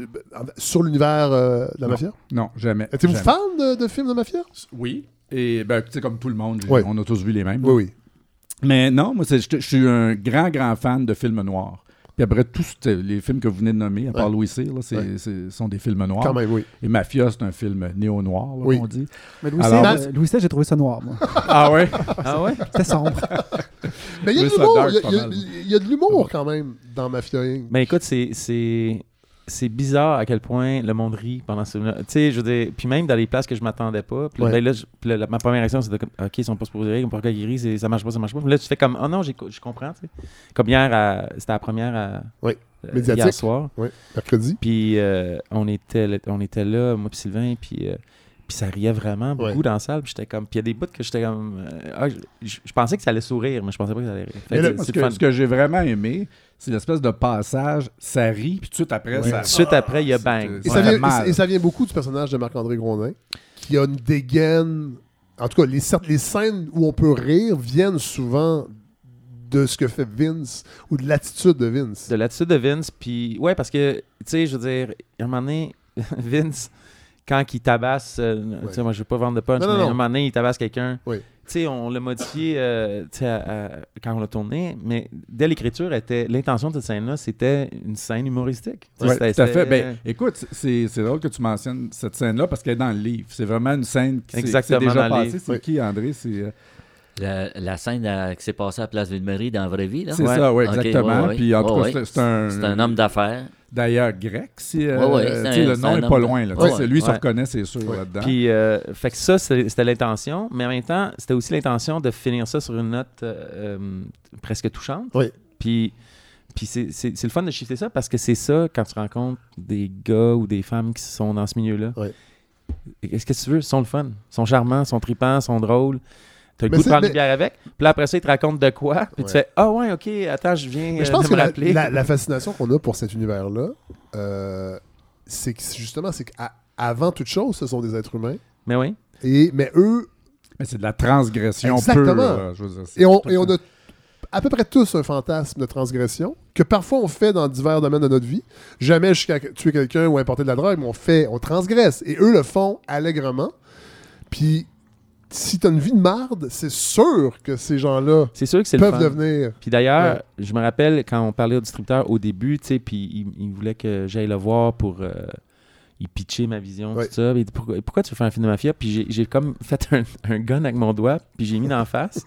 sur l'univers euh, de la Non. mafia? Non, jamais. Êtes-vous jamais. fan de, de films de mafia? Oui. Et, ben, tu sais, comme tout le monde, Oui. on a tous vu les mêmes. Oui, oui. Mais non, moi, je suis un grand, grand fan de films noirs. Puis après, tous les films que vous venez de nommer, à part Ouais. Louis Cyr, là, c'est, Ouais. sont des films noirs. Quand même, oui. Et Mafia, c'est un film néo-noir, là, Oui. on dit. Mais Louis Alors- XVI, euh, j'ai trouvé ça noir, moi. Ah ouais? Ah ouais? C'était sombre. Mais il y a de l'humour. y y il y a de l'humour quand même dans Mafia Inc. Ben écoute, c'est, c'est, bizarre à quel point le monde rit pendant ce. Tu sais, je veux dire, puis même dans les places que je m'attendais pas, puis Ouais. ben là, je- puis là, la- ma première réaction, c'était comme, OK, ils sont pas supposés rire, pourquoi ils rient, ça marche pas, ça marche pas. Puis là, tu fais comme, oh non, je comprends, tu sais. Comme hier, c'était la première à, Oui. euh, Médiatique. hier soir. Oui, mercredi. Puis euh, on, était, là- on était là, moi puis Sylvain, puis, euh, puis ça riait vraiment beaucoup Ouais. dans la salle. Puis j'étais comme, puis il y a des bouts que j'étais comme, euh, ah, je, pensais que ça allait sourire, mais je pensais pas que ça allait rire. Fait Mais que là, c'est- ce que, ce j'ai vraiment aimé, c'est l'espèce de passage, ça rit, puis tout de suite après, Ouais. ça... Tout de suite après, il y a bang. Et, ça vient, mal. et ça vient beaucoup du personnage de Marc-André Grondin, qui a une dégaine. En tout cas, les, les scènes où on peut rire viennent souvent de ce que fait Vince ou de l'attitude de Vince. De l'attitude de Vince, puis ouais, parce que, tu sais, je veux dire, à un moment donné, Vince, quand il tabasse, euh, tu sais, moi je veux pas vendre de punch, Non, mais non. à un moment donné, il tabasse quelqu'un. Oui. Tu sais, on l'a modifié euh, à- à- quand on l'a tourné, mais dès l'écriture, était l'intention de cette scène-là, c'était une scène humoristique. Ouais, c'était- tout à fait. Ben, écoute, c'est drôle que tu mentionnes cette scène-là parce qu'elle est dans le livre. C'est vraiment une scène qui s'est- déjà passée. C'est Oui. qui, André? C'est euh, La, la scène euh, qui s'est passée à la place Ville-Marie dans la vraie vie. là. c'est Ouais. ça, oui, exactement. ouais, ouais. Puis en tout Ouais, cas, ouais. c'est- c'est un... C'est un homme d'affaires. D'ailleurs, grec, si, euh, Ouais, ouais, un- le nom n'est pas loin. Là, Ouais, lui, il se reconnaît, c'est sûr, Ouais. là-dedans. Puis, euh, fait que ça, c'était l'intention, mais en même temps, c'était aussi l'intention de finir ça sur une note euh, presque touchante. Oui. Puis, puis c'est, c'est- c'est le fun de shifter ça parce que c'est ça quand tu rencontres des gars ou des femmes qui sont dans ce milieu-là. Oui. Qu'est-ce que tu veux? Ils sont le fun. Ils sont charmants, ils sont tripants, ils sont drôles. T'as le Mais goût de prendre mais- une bière avec? Puis là, après ça, ils te racontent de quoi? Puis Ouais. tu fais Ah ouais, ok, attends, je viens Mais je euh, pense de que me la, rappeler. la- la fascination qu'on a pour cet univers-là, euh, c'est que justement, c'est qu'avant toute chose, ce sont des êtres humains. Mais oui. Et, mais eux, Mais c'est de la transgression Exactement. pure. je veux dire, et on, et on a à peu près tous un fantasme de transgression que parfois on fait dans divers domaines de notre vie. Jamais jusqu'à tuer quelqu'un ou importer de la drogue, mais on fait, on transgresse. Et eux le font allègrement. Puis si t'as une vie de marde, c'est sûr que ces gens-là peuvent devenir. Puis d'ailleurs, Ouais. je me rappelle quand on parlait au distributeur au début, tu sais, puis il, il voulait que j'aille le voir pour euh, y pitcher ma vision, Ouais. tout ça. Il dit, pourquoi, pourquoi tu veux faire un film de mafia? Puis j'ai- comme fait un, un gun avec mon doigt, puis j'ai mis d'en face.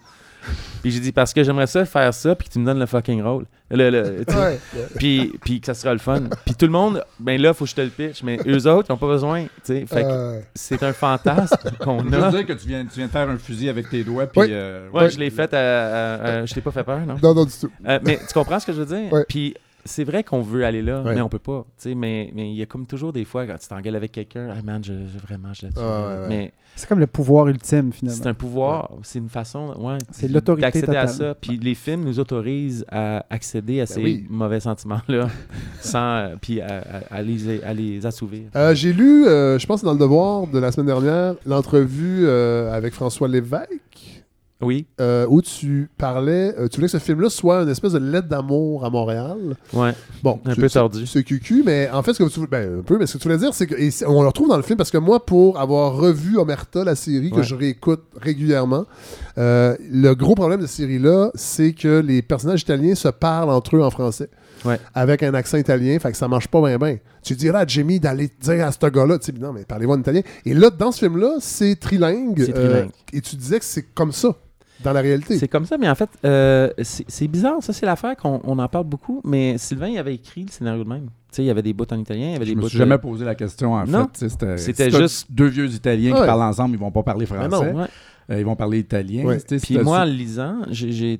Puis j'ai dit, parce que j'aimerais ça faire ça, puis que tu me donnes le fucking rôle. Le, le-. Ouais. puis, puis que ça sera le fun. Puis tout le monde, ben là, faut que je te le pitch. Mais eux autres, ils n'ont pas besoin. tu sais. Fait que Euh, c'est un fantasme qu'on Je veux a. dire que tu viens, tu viens de faire un fusil avec tes doigts, puis... Oui. euh, Ouais, je l'ai fait. à- à- à- je t'ai pas fait peur, non? non, non, du tout. Euh, mais tu comprends ce que je veux dire? Ouais. Puis c'est vrai qu'on veut aller là, Ouais. mais on peut pas. tu sais, Mais mais il y a comme toujours des fois quand tu t'engueules avec quelqu'un, ah man, je, je- vraiment, je l'ai tué. Ouais, ouais, ouais. Mais C'est comme le pouvoir ultime, finalement. c'est un pouvoir, c'est une façon, ouais, C'est l'autorité d'accéder à ça. Puis les films nous autorisent à accéder à ces Ben oui. mauvais sentiments-là, sans, euh, puis à, à- à les, à les assouvir. Euh, J'ai lu, euh, je pense dans le Devoir de la semaine dernière, l'entrevue euh, avec François Lévesque, Oui, euh, où tu parlais, euh, tu voulais que ce film-là soit une espèce de lettre d'amour à Montréal. ouais, Bon, un peu tordu. C'est QQ, mais en fait, ce que tu ben, un peu, mais ce que tu voulais dire, c'est que et on le retrouve dans le film parce que moi, pour avoir revu Omerta, la série que Ouais. je réécoute régulièrement, euh, le gros problème de cette série-là, c'est que les personnages italiens se parlent entre eux en français. Ouais. Avec un accent italien, fait que ça marche pas bien bien. Tu dirais à Jimmy d'aller dire à ce gars-là, tu sais, non, mais parlez-vous en italien. Et là, dans ce film-là, c'est trilingue. C'est trilingue. et tu disais que c'est comme ça, dans la réalité. C'est comme ça, mais en fait, euh, c'est bizarre. Ça, c'est l'affaire qu'on on en parle beaucoup. Mais Sylvain, il avait écrit le scénario de même. Tu sais, il y avait des bouts en italien, il y avait Je des me bouts. suis jamais posé la question, en Non. fait. C'était juste- deux vieux Italiens Ouais. qui parlent ensemble, ils vont pas parler Mais français. non, Ouais. Euh, ils vont parler italien. Ouais. Puis moi, en lisant, j'ai, j'ai,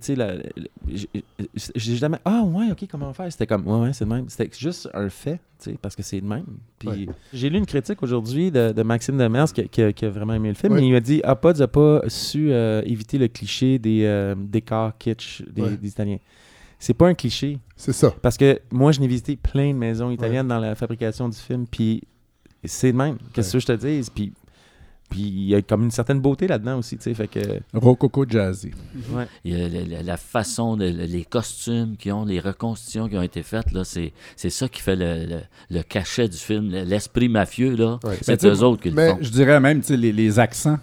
jamais. Ah, ouais, ok, comment faire? C'était comme, ouais, ouais, c'est le même. C'était juste un fait, tu sais, parce que c'est le même. Puis Ouais. j'ai lu une critique aujourd'hui de, de Maxime Demers qui, qui a- qui a vraiment aimé le film. Ouais. mais il m'a dit Apods n'a pas su euh, éviter le cliché des euh, décors kitsch des, Ouais. des Italiens. C'est pas un cliché. C'est ça. Parce que moi, je n'ai visité plein de maisons italiennes dans la fabrication du film, puis c'est le même. Qu'est-ce que je te dis? Puis puis il y a comme une certaine beauté là-dedans aussi, tu sais, fait que... Rococo Jazzy. Ouais. Il y a la, la- la façon, de, les costumes qui ont, les reconstitutions qui ont été faites, là, c'est, c'est ça qui fait le, le- le cachet du film. L'esprit mafieux, là, Ouais. C'est eux autres qui mais le font. Je dirais même, tu sais, les, les accents.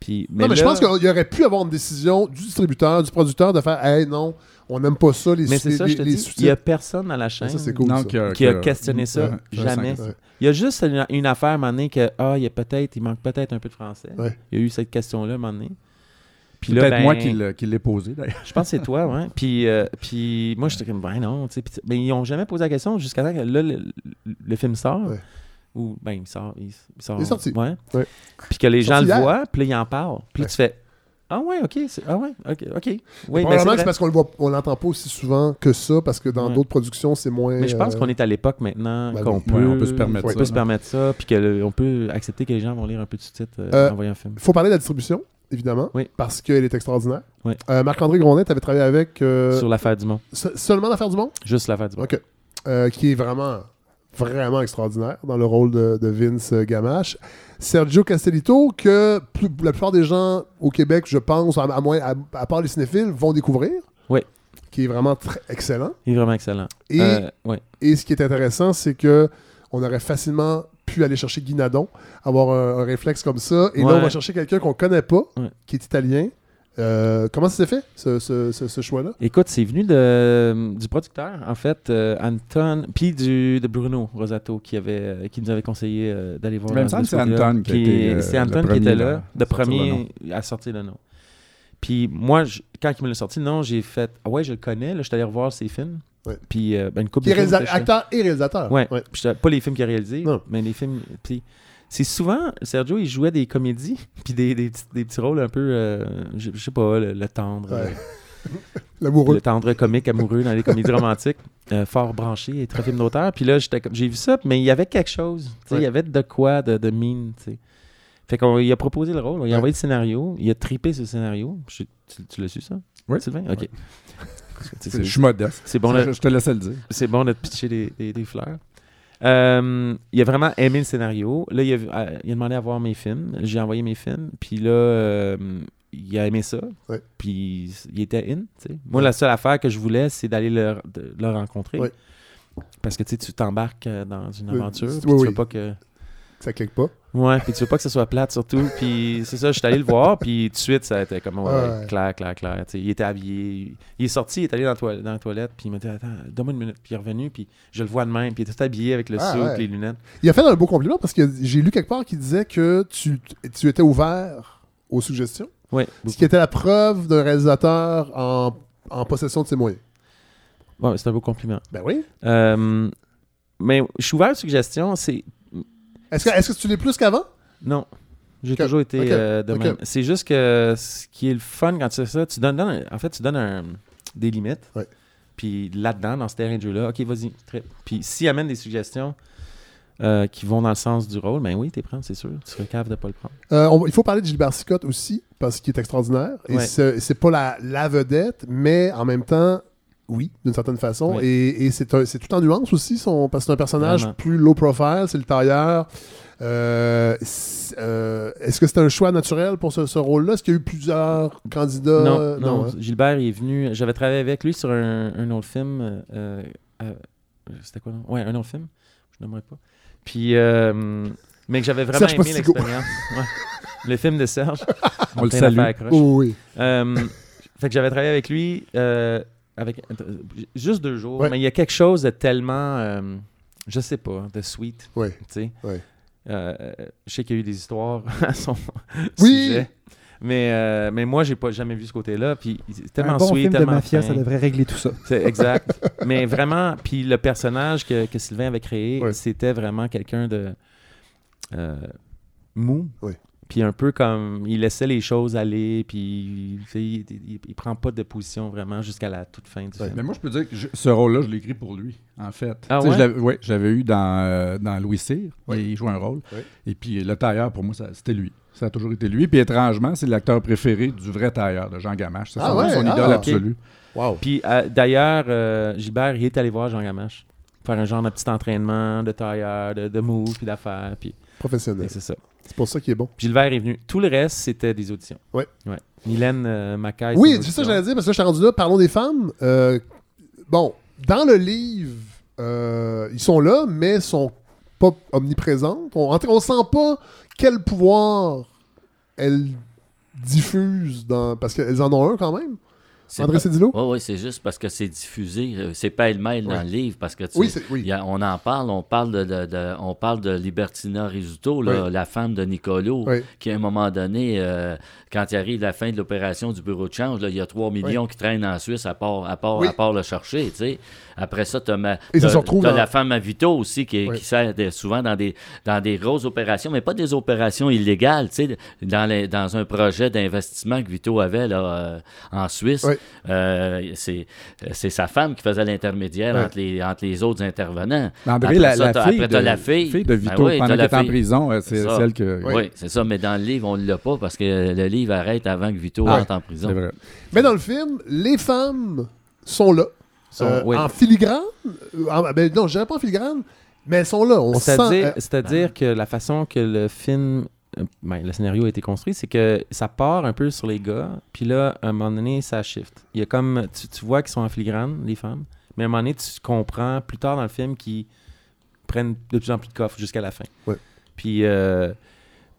Puis, mais non, mais je pense qu'il y aurait pu avoir une décision du distributeur, du producteur de faire Hey, non, on n'aime pas ça, les Mais c'est les- ça, je les- te les dis, il n'y a personne à la chaîne Ça, c'est cool. non, ça. qui a, qui a questionné ça. Ouais, Jamais. Ouais. Il y a juste une, une affaire à un moment donné que, ah, il y a peut-être, il manque peut-être un peu de français. Ouais. Il y a eu cette question-là à un moment donné. Puis Peut-être ben, moi qui l'ai posé, d'ailleurs. Je pense que c'est toi, ouais. Puis, euh, puis moi, j'étais comme, ben non, tu sais. puis ils n'ont jamais posé la question jusqu'à temps que là, le, le film sort. Ouais. Ou, ben, il sort. Il, il sort Il est sorti. Ouais. Ouais. Puis que les gens le voient, puis là, ils en parlent. Puis tu fais, ah ouais, ok. Ah ouais, ok, ok. Oui, ben, Probablement c'est que vrai. c'est parce qu'on le voit, on l'entend pas aussi souvent que ça, parce que dans Ouais. d'autres productions, c'est moins. Mais je pense euh, qu'on est à l'époque maintenant ben qu'on oui. peut, Ouais, on peut se permettre on ça, peut se permettre ça, puis qu'on peut accepter que les gens vont lire un peu de sous-titres euh, Euh, en voyant un film. Il faut parler de la distribution, évidemment, Oui. parce qu'elle est extraordinaire. Oui. Euh, Marc-André Gronet, tu avais travaillé avec euh, Sur l'affaire du monde. se- seulement l'affaire du monde Juste l'affaire du monde. OK. Qui est vraiment, vraiment extraordinaire dans le rôle de, de Vince Gamache. Sergio Castellito, que plus- la plupart des gens au Québec, je pense, à, à moins, à, à part les cinéphiles, vont découvrir. Oui. Qui est vraiment très excellent. Il est vraiment excellent. Et, Euh, ouais. et ce qui est intéressant, c'est que on aurait facilement pu aller chercher Guinadon, avoir un, un réflexe comme ça. Et là, on va chercher quelqu'un qu'on connaît pas, Ouais. qui est italien. Euh, comment ça s'est fait, ce, ce- ce- ce choix-là? Écoute, c'est venu de, du producteur, en fait, euh, Anton, puis du, de Bruno Rosato, qui, avait, euh, qui nous avait conseillé euh, d'aller voir. Mais il me de semble ce que c'est. Anton qui euh, C'est le Anton qui était là, le premier à sortir le nom. Puis moi, je- quand il me l'a sorti, non, j'ai fait Ah ouais, je le connais, là, je suis allé revoir ses films. Ouais. Puis euh, ben, une couple de films acteur et réalisateur. Ouais. Ouais. Pas les films qu'il a réalisés, Non. mais les films. Puis c'est souvent, Sergio, il jouait des comédies, puis des, des, petits, des petits rôles un peu, euh, je, je sais pas, le, le tendre. Ouais. euh, L'amoureux. le tendre comique amoureux dans les comédies romantiques, euh, fort branché et très film d'auteur. Puis là, j'ai vu ça, mais il y avait quelque chose. tu sais, Ouais. Il y avait de quoi, de, de mine. Fait qu'on il a proposé le rôle, lui a Ouais. envoyé le scénario, il a tripé le scénario. Je- tu tu l'as su, ça? Oui. Sylvain? OK. Je suis modeste. C'est bon, Ça, je, te laissais le dire. c'est bon de te pitcher des, des- des fleurs. Euh, il a vraiment aimé le scénario. Là, il a, vu- euh, il a demandé à voir mes films. J'ai envoyé mes films. Puis là, euh, il a aimé ça. Ouais. Puis il était in. Moi, la seule affaire que je voulais, c'est d'aller le, rencontrer. Ouais. Parce que tu t'embarques dans une Oui, aventure. oui, tu oui. veux pas que. Ça clique pas. Ouais, puis tu veux pas que ce soit plate surtout. Puis c'est ça, je suis allé le voir, puis tout de suite, ça a été comme, ouais, Ouais. clair, clair, clair. Il était habillé, il est sorti, il est allé dans, la toilette- dans la toilette, puis il m'a dit, attends, donne-moi une minute. Puis il est revenu, puis je le vois de même, puis il était tout habillé avec le Ah, ouais. les lunettes. Il a fait un beau compliment parce que j'ai lu quelque part qui disait que tu, tu étais ouvert aux suggestions. Oui. Ce qui était la preuve d'un réalisateur en, en possession de ses moyens. Ouais, c'est un beau compliment. Ben oui. Euh, mais je suis ouvert aux suggestions. C'est Est-ce que, est-ce que tu l'es plus qu'avant? Non. J'ai toujours été euh, de même. C'est juste que ce qui est le fun quand tu fais ça, tu donnes, donnes- en fait, tu donnes un- des limites. Ouais. Puis là-dedans, dans ce terrain de jeu-là, OK, vas-y, trip. Puis s'il amène des suggestions euh, qui vont dans le sens du rôle, ben oui, t'es prends, c'est sûr. Tu serais cave de pas le prendre. Euh, on- il faut parler de Gilbert Scott aussi, parce qu'il est extraordinaire. Et Ouais. c'est c'est pas la, la vedette, mais en même temps, oui, d'une certaine façon. Et, et c'est un- c'est tout en nuance aussi, son, parce que c'est un personnage Vraiment. plus low profile, c'est le tailleur. Euh, c'est- euh, Est-ce que c'est un choix naturel pour ce, ce rôle-là? Est-ce qu'il y a eu plusieurs candidats? non, Euh, non, hein? Gilbert il est venu. J'avais travaillé avec lui sur un, un autre film. euh, euh, C'était quoi, non? Ouais, un autre film. Je n'aimerais pas. Puis, euh, mais que j'avais vraiment Serge aimé Postigo. l'expérience. Ouais. Le film de Serge. On le salue. Oh oui. Euh, fait que j'avais travaillé avec lui euh, avec juste deux jours, Ouais. mais il y a quelque chose de tellement, euh, je sais pas, de sweet. Ouais. Tu sais. Ouais. Euh, je sais qu'il y a eu des histoires à son Oui! sujet. Mais, euh, mais moi, j'ai pas jamais vu ce côté-là. Puis c'est tellement un bon sweet, film de tellement mafia, fin. ça devrait régler tout ça. C'est exact. mais vraiment, puis le personnage que, que Sylvain avait créé, Ouais. c'était vraiment quelqu'un de euh, mou. Ouais. Puis un peu comme il laissait les choses aller, puis il, il, il prend pas de position vraiment jusqu'à la toute fin du Ouais. film. Mais moi, je peux dire que je- ce rôle-là, je l'ai écrit pour lui, en fait. Ah ouais? je l'avais- ouais, je l'avais eu dans, euh, dans Louis Cyr. Ouais. Il jouait un rôle. Et puis le tailleur, pour moi, ça- c'était lui. Ça a toujours été lui. Puis étrangement, c'est l'acteur préféré du vrai tailleur, de Jean Gamache. C'est Ah son, ouais? son Ah, idole ok. absolue. Wow. Puis euh, d'ailleurs, euh, Gilbert, il est allé voir Jean Gamache. Faire un genre de petit entraînement de tailleur, de, de move, puis d'affaires. Puis Professionnel. et c'est ça. C'est pour ça qu'il est bon. Gilbert est venu. Tout le reste, c'était des auditions. Ouais. ouais. Mylène euh, Mackay. Oui, c'est ça que j'allais dire, parce que là, je suis rendu là. Parlons des femmes. Euh, bon, dans le livre, euh, ils sont là, mais sont pas omniprésentes. On, on sent pas quel pouvoir elles diffusent, dans, parce qu'elles en ont un quand même. André pas- Cédillo? Oui, oui, c'est juste parce que c'est diffusé. euh, C'est pêle-mêle dans Ouais. le livre. Parce que, tu Oui, sais, oui. a- on en parle. On parle de, de- de- on parle de Libertina Risuto, là, Oui. la femme de Nicolo, qui, à un moment donné, euh, quand il arrive la fin de l'opération du bureau de change, là, il y a 3 millions qui traînent en Suisse à part, à part, à part le chercher. tu sais. Après ça, tu as, dans- la femme à Vito aussi, qui, sert souvent dans des, dans des grosses opérations, mais pas des opérations illégales. tu sais, Dans, les- dans un projet d'investissement que Vito avait là, euh, en Suisse, Oui. Euh, c'est c'est sa femme qui faisait l'intermédiaire Ouais. entre, les, entre les autres intervenants. André, Après la, ça, la t'as- fille, après, de, t'as la fille. de Vito, Ben oui, pendant qu'elle la est en prison, euh, c'est celle que... Oui, c'est ça, mais dans le livre, on ne l'a pas parce que le livre arrête avant que Vito Ah, entre en prison. C'est vrai. Mais dans le film, les femmes sont là. Sont- Euh, oui. En filigrane. Euh, en- ben, non, je dirais pas en filigrane, mais elles sont là. On sent. C'est-à-dire, euh, c'est-à-dire que la façon que le film, euh, ben, le scénario a été construit, c'est que ça part un peu sur les gars, puis là, à un moment donné, ça shift. Il y a comme, tu, tu vois qu'ils sont en filigrane, les femmes, mais à un moment donné, tu comprends plus tard dans le film qu'ils prennent de plus en plus de coffres jusqu'à la fin. Ouais. Puis, euh,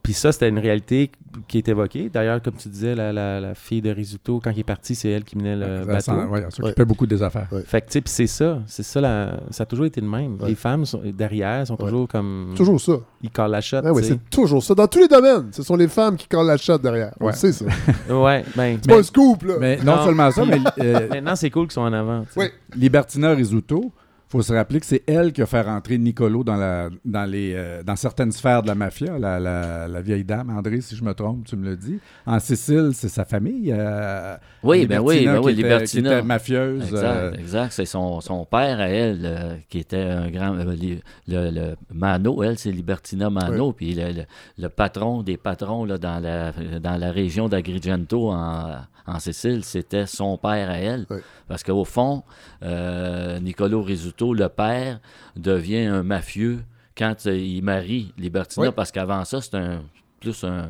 puis ça, c'était une réalité qui est évoquée. D'ailleurs, comme tu disais, la, la- la fille de Risuto, quand il est parti, c'est elle qui menait le Ça bateau. ouais, elle s'occupait beaucoup des affaires. Ouais. Fait que, tu sais, puis c'est ça. C'est ça, la- ça a toujours été le même. Ouais. Les femmes sont, derrière sont Ouais. toujours comme. Toujours ça. Ils collent la shot. Oui, c'est toujours ça. Dans tous les domaines, ce sont les femmes qui collent la shot derrière. On sait, ça. Ouais, ben. C'est pas un scoop, là. Mais non, Non. seulement ça, mais euh, Maintenant, c'est cool qu'ils sont en avant. Oui. Libertina Risuto, faut se rappeler que c'est elle qui a fait rentrer Nicolo dans, la, dans, les, euh, dans certaines sphères de la mafia, la, la- la vieille dame, André, si je me trompe, tu me le dis. En Sicile, c'est sa famille. euh, Oui, ben oui, Libertina ben oui, qui était- Libertina. qui était mafieuse. Exact, euh, exact. C'est son, son père à elle euh, qui était un grand. le, le Mano, elle, c'est Libertina Mano. Puis le, le- le patron des patrons là, dans, la, dans la région d'Agrigento en, en Sicile, c'était son père à elle. Ouais. Parce qu'au fond, euh, Nicolo Risuto, le père, devient un mafieux quand euh, il marie Libertina. Parce qu'avant ça, c'est un, plus un,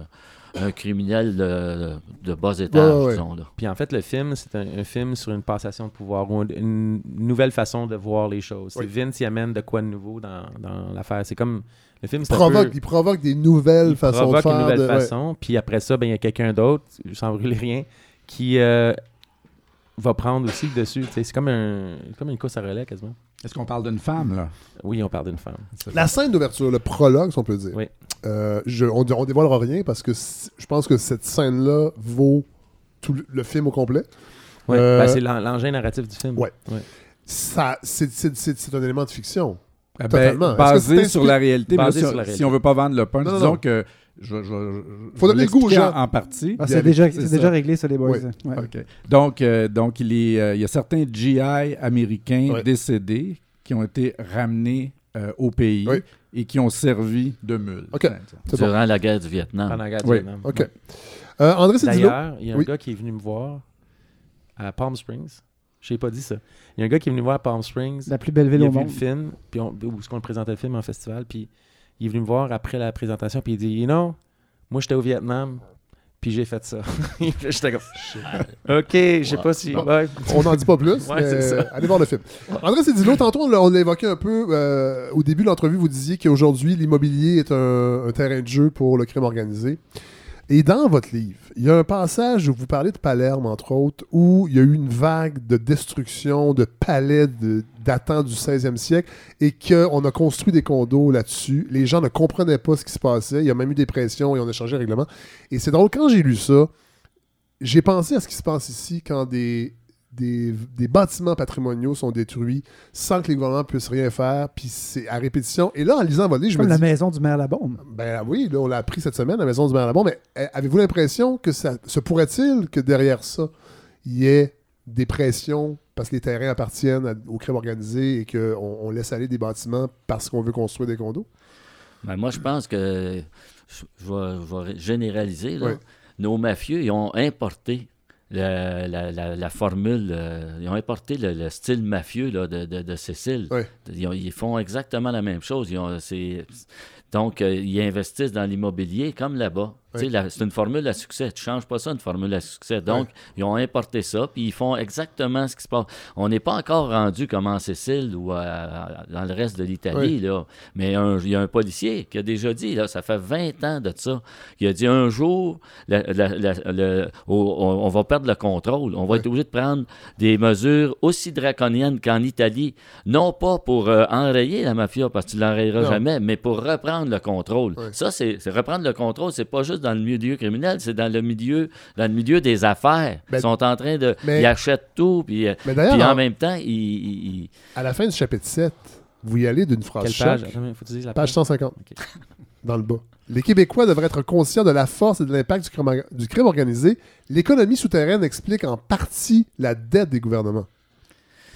un criminel de, de bas étage, Ouais, ouais, ouais. disons. Là. Puis en fait, le film, c'est un, un film sur une passation de pouvoir ou une, nouvelle façon de voir les choses. C'est Oui. Vince, il amène de quoi de nouveau dans, dans l'affaire. C'est comme. Le film, Il provoque, peu- il provoque des nouvelles il façons de provoque faire. une nouvelle de- ouais. façon. Puis après ça, ben, il y a quelqu'un d'autre, sans brûler rien, qui euh, va prendre aussi le dessus. C'est comme, un, comme une course à relais quasiment. Est-ce qu'on parle d'une femme, là? Oui, on parle d'une femme. La scène d'ouverture, le prologue, si on peut dire. Oui. Euh, je- on, on dévoilera rien parce que je pense que cette scène-là vaut tout le, le film au complet. Ouais, Euh, ben, c'est l'en- l'engin narratif du film. Ouais. ça, c'est, un élément de fiction. Ah ben, basé sur la réalité. mais là, Basé si, sur la si réalité. on veut pas vendre le punch, Non, non, disons non. que je, je, je- Faut je donner le goût aux l'expliquer gens. En, partie. Ah, c'est déjà, réglé, ça, les boys. Oui. Ouais. OK. Donc, euh, donc il, est, euh, il y a certains GI américains Ouais. décédés qui ont été ramenés euh, au pays Oui. et qui ont servi de mules. OK. C'est bon. Durant la guerre du Vietnam. Pendant la guerre du Oui. Vietnam. OK. Euh, André. D'ailleurs, il y a un Oui. gars qui est venu me voir à Palm Springs. Je n'ai pas dit ça. Il y a un gars qui est venu me voir à Palm Springs. La plus belle il ville a au vu monde. le film, puis on, où est-ce qu'on présentait le film en festival, puis il est venu me voir après la présentation, puis il dit, you know, moi j'étais au Vietnam, puis j'ai fait ça. j'étais comme, ok, je sais pas si... Ouais. On n'en dit pas plus, Ouais, mais c'est ça. allez voir le film. André Cédillo, tantôt, on l'a- on l'a évoqué un peu euh, au début de l'entrevue. Vous disiez qu'aujourd'hui, l'immobilier est un, un terrain de jeu pour le crime organisé. Et dans votre livre, il y a un passage où vous parlez de Palerme, entre autres, où il y a eu une vague de destruction de palais datant du 16e siècle et qu'on a construit des condos là-dessus. Les gens ne comprenaient pas ce qui se passait. Il y a même eu des pressions et on a changé le règlement. Et c'est drôle, quand j'ai lu ça, j'ai pensé à ce qui se passe ici quand des, des, des bâtiments patrimoniaux sont détruits sans que les gouvernements puissent rien faire, puis c'est à répétition. Et là, en lisant votre livre, je Comme me la dis, maison du maire Labombe. ben oui, là, on l'a appris cette semaine à la Maison du maire Labon, mais euh, avez-vous l'impression que ça se pourrait-il que derrière ça, il y ait des pressions parce que les terrains appartiennent à- au crime organisé et qu'on on laisse aller des bâtiments parce qu'on veut construire des condos? Ben, moi, je pense que je, je vais, je vais généraliser. là. Oui. Nos mafieux, ils ont importé la, la- la formule, euh, ils ont importé le, le style mafieux là, de, de, de Cécile. Oui. Ils, ont- ils font exactement la même chose. Ils ont- c'est- donc, euh, ils investissent dans l'immobilier comme là-bas. Oui. C'est une formule à succès. Tu ne changes pas ça, une formule à succès. Donc, Oui. ils ont importé ça, puis ils font exactement ce qui se passe. On n'est pas encore rendu comme en Sicile ou à- dans le reste de l'Italie, Oui. là. Mais il y a un policier qui a déjà dit, là, ça fait 20 ans de ça, il a dit un jour, la- la- la- le- au- on, va perdre le contrôle. On va être obligé de prendre des mesures aussi draconiennes qu'en Italie, non pas pour euh, enrayer la mafia, parce que tu ne l'enrayeras jamais, mais pour reprendre le contrôle. Ça, c'est c'est reprendre le contrôle, c'est pas juste dans le milieu criminel, c'est dans le milieu, dans le milieu des affaires. Ben, ils sont en train de. mais- ils achètent tout, puis, euh, Mais d'ailleurs, puis en en- même temps, ils. ils- ils- À la fin du chapitre 7, vous y allez d'une phrase Quelle page? Faut que la Page page. 150. Ok. Dans le bas. Les Québécois devraient être conscients de la force et de l'impact du crime, du crime organisé. L'économie souterraine explique en partie la dette des gouvernements.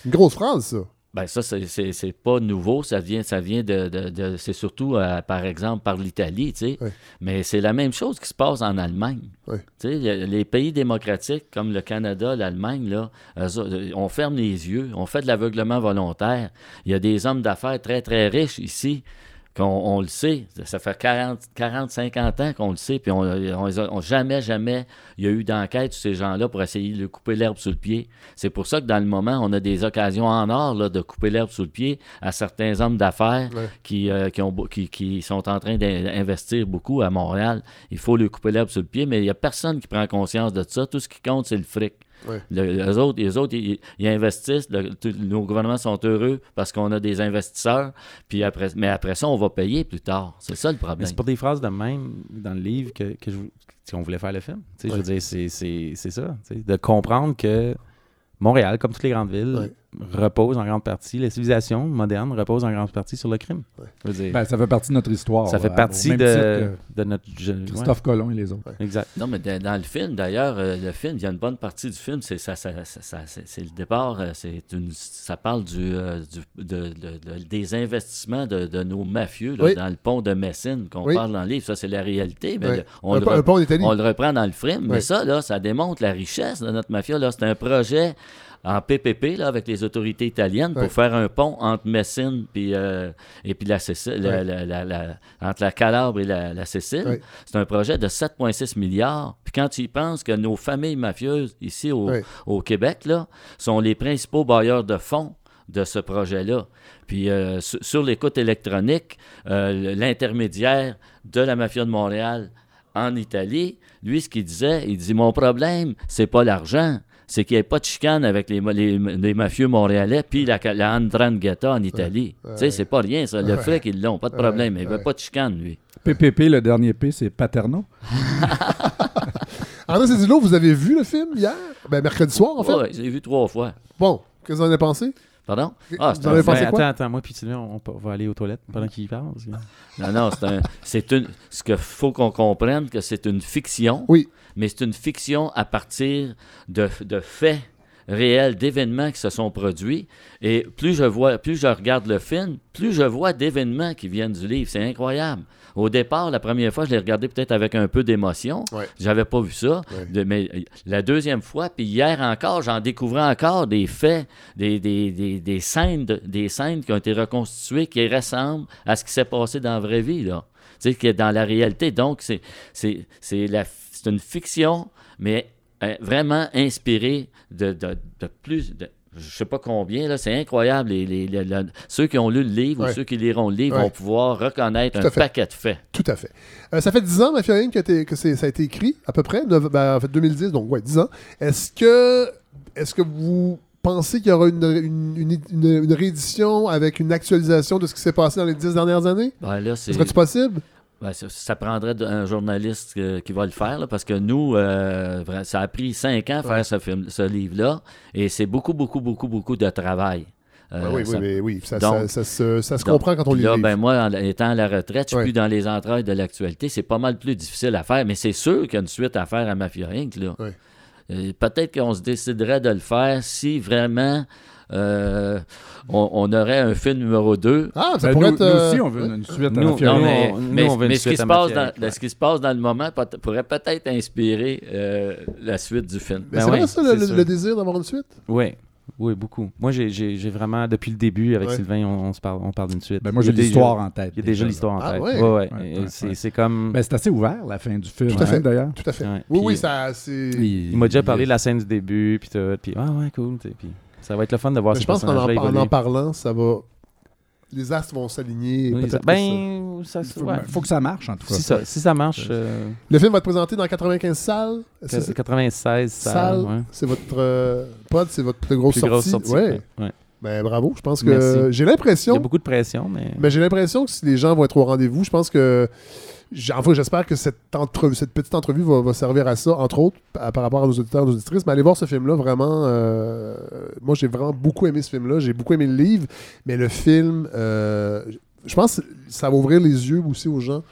Une grosse phrase, ça. Ben ça, c'est- pas nouveau. Ça vient, ça vient de, de- de- c'est surtout, euh, par exemple, par l'Italie, tu sais. Oui. Mais c'est la même chose qui se passe en Allemagne. Oui. Tu sais, les- pays démocratiques comme le Canada, l'Allemagne, là, euh, on ferme les yeux, on fait de l'aveuglement volontaire. Il y a des hommes d'affaires très, très riches ici. On le sait, ça fait 40, 40 50 ans qu'on le sait, puis on, on, jamais, jamais, il y a eu d'enquête sur ces gens-là pour essayer de couper l'herbe sous le pied. C'est pour ça que dans le moment, on a des occasions en or là, de couper l'herbe sous le pied à certains hommes d'affaires Ouais. qui, euh, qui, ont, qui, qui sont en train d'investir beaucoup à Montréal. Il faut leur couper l'herbe sous le pied, mais il n'y a personne qui prend conscience de ça. Tout ce qui compte, c'est le fric. Ouais. Le- les autres, les autres ils, ils investissent. le- tout- nos gouvernements sont heureux parce qu'on a des investisseurs. Puis après, mais après ça, on va payer plus tard. C'est ça le Mais problème. c'est pas des phrases de même dans le livre que, que je, si on voulait faire le film. Tu sais, Je veux dire, c'est- c'est c'est ça. De comprendre que Montréal, comme toutes les grandes villes, Ouais. Repose en grande partie, la civilisation moderne repose en grande partie sur le crime. Je veux dire, Ben, ça fait partie de notre histoire. ça fait euh, partie de, de notre... que ouais, Christophe Colomb et les autres. exact. Non, mais dans, dans le film, d'ailleurs, euh, le film, il y a une bonne partie du film, c'est ça, ça, ça- ça- c'est c'est le départ, euh, c'est une, ça parle du, euh, du- de- de- de- des investissements de, de nos mafieux là, Oui. dans le pont de Messine qu'on Oui. parle dans le livre. Ça, c'est la réalité, mais on, un, le un pont on le reprend dans le film. Mais ça, là, ça démontre la richesse de notre mafia. Là. C'est un projet en PPP là, avec les autorités italiennes Ouais. pour faire un pont entre Messine puis, euh, et puis la Sicile, la- Ouais. la- la- la- entre la Calabre et la, la Sicile. Ouais. C'est un projet de 7,6 milliards. Puis quand tu y penses que nos familles mafieuses ici au, au Québec là, sont les principaux bailleurs de fonds de ce projet-là. Puis euh, sur, sur l'écoute électronique, euh, l'intermédiaire de la mafia de Montréal en Italie, lui, ce qu'il disait, il dit Mon problème, c'est pas l'argent. C'est qu'il n'y ait pas de chicane avec les, les, les mafieux montréalais puis la, la Andrangheta en Italie. Ouais. Tu sais, c'est pas rien, ça. Le Ouais. fait qu'ils l'ont, pas de Ouais. problème. Il ne veut Ouais. pas de chicane, lui. PPP, le dernier P, c'est Paterno. André Cédillo, vous avez vu le film hier? Ben, mercredi soir, en fait. Ouais, j'ai vu trois fois. Bon, qu'est-ce que vous en avez pensé? Pardon? Vous Ah, en c'est avez un- pensé Ben, quoi? attends, attends, moi puis Sylvain, on, on va aller aux toilettes pendant qu'il parle. que- Non, non, c'est un, c'est une. Ce qu'il faut qu'on comprenne, que c'est une fiction. Oui. Mais c'est une fiction à partir de, de faits réels, d'événements qui se sont produits. Et plus je vois, plus je regarde le film, plus je vois d'événements qui viennent du livre. C'est incroyable. Au départ, la première fois, je l'ai regardé peut-être avec un peu d'émotion. Ouais. J'avais pas vu ça. Ouais. De- mais la deuxième fois, puis hier encore, j'en découvrais encore des faits, des, des, des, des scènes, de- des scènes qui ont été reconstituées qui ressemblent à ce qui s'est passé dans la vraie vie, là. Tu sais, qui est dans la réalité. Donc, c'est, la, c'est une fiction, mais euh, vraiment inspirée de, de, de plus. De, je sais pas combien, là, c'est incroyable. Les, les- les- la- ceux qui ont lu le livre Ouais. ou ceux qui liront le livre Ouais. vont pouvoir reconnaître un fait. paquet de faits. Tout à fait. Euh, ça fait 10 ans, ma fille, que, ça a été écrit, à peu près. Ben, en fait, 2010, donc ouais, 10 ans. Est-ce que, est-ce que vous pensez qu'il y aura une, une, une- une- une réédition avec une actualisation de ce qui s'est passé dans les 10 dernières années? Ben là, c'est... Serait-tu possible? Ben, ça, ça prendrait un journaliste euh, qui va le faire, là, parce que nous, euh, ça a pris cinq ans à faire ce, film, ce livre-là, et c'est beaucoup, beaucoup, beaucoup, beaucoup de travail. Euh, Ben oui, oui, mais oui, ça, donc- ça, ça se, ça se donc, comprend quand on lit là, ben moi, en étant à la retraite, je suis Ouais. plus dans les entrailles de l'actualité. C'est pas mal plus difficile à faire, mais c'est sûr qu'il y a une suite à faire à Mafia Inc. Là. Ouais. Euh, Peut-être qu'on se déciderait de le faire si vraiment euh, on, on aurait un film numéro 2. Ah, ça Ben, pourrait nous, être... nous euh, aussi, on veut ouais. une suite à Nous, Mafia Non, mais, nous, mais- on veut une mais ce, qui se passe dans, ce qui se passe dans le moment peut- pourrait peut-être inspirer euh, la suite du film. Mais Ben c'est oui, vrai ça, le, le désir d'avoir une suite? Oui, oui, beaucoup. Moi, j'ai- vraiment, depuis le début, avec Ouais. Sylvain, on, on se parle, on parle d'une suite. Ben, moi, Il j'ai l'histoire en tête. Il y a déjà l'histoire en Ah tête. ouais? Ouais, ouais. Ouais, ouais, c'est ouais. c'est comme... Ben, c'est assez ouvert, la fin du film, Tout à hein, fait. d'ailleurs. Tout à fait. Ouais. Oui, Puis- oui, ça, c'est... Il m'a déjà parlé de la scène du début, puis tout, puis ah ouais, cool, puis ça va être le fun de voir Mais ces je pense qu'en en, parlant, ça va... Les astres vont s'aligner. et Oui, ben, ça, Faut, ouais. faut que ça marche, en tout cas. si, ça, si ça marche, euh, ça- Le film va être présenté dans 95 salles. Que c'est- 96 salles, salles, ouais. c'est votre... euh, pod, c'est votre plus grosse Plus grosse sortie. sortie. Ouais. ouais. Ben, bravo. Je pense que... J'ai Il y l'impression... a beaucoup de pression, mais... Mais j'ai l'impression que si les gens vont être au rendez-vous, je pense que. Enfin, j'espère que cette, entrevue, cette petite entrevue va, va servir à ça, entre autres, à- par rapport à nos auditeurs et nos auditrices. Mais allez voir ce film-là, vraiment. euh, moi, j'ai vraiment beaucoup aimé ce film-là. J'ai beaucoup aimé le livre. Mais le film, euh, je pense que ça va ouvrir les yeux aussi aux gens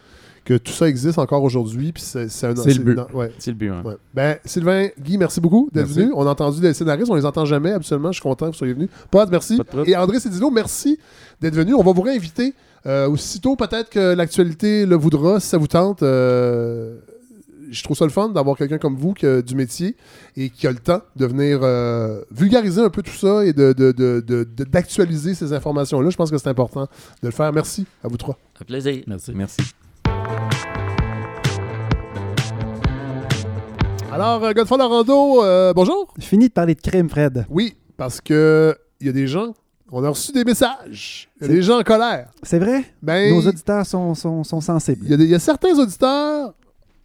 que tout ça existe encore aujourd'hui. Puis c'est c'est un- C'est le but. non, ouais. C'est le but, hein. Ouais. Ben, Sylvain, Guy, merci beaucoup d'être Merci. venu. On a entendu les scénaristes, on les entend jamais absolument. Je suis content que vous soyez venus. Pod, merci. Et André Cédillo, merci d'être venu. On va vous réinviter euh, aussitôt, peut-être que l'actualité le voudra, si ça vous tente. euh, je trouve ça le fun d'avoir quelqu'un comme vous qui a du métier et qui a le temps de venir euh, vulgariser un peu tout ça et de, de- de- de- de- d'actualiser ces informations-là. Je pense que c'est important de le faire. Merci à vous trois. Un plaisir. Merci. Merci. Alors, Godefroy Larando, euh, bonjour. Fini de parler de crime, Fred. Oui, parce que il y a des gens, on a reçu des messages. Il y a des gens en colère. C'est vrai? Ben, Nos auditeurs sont, sont, sont sensibles. il y, a des- il y a certains auditeurs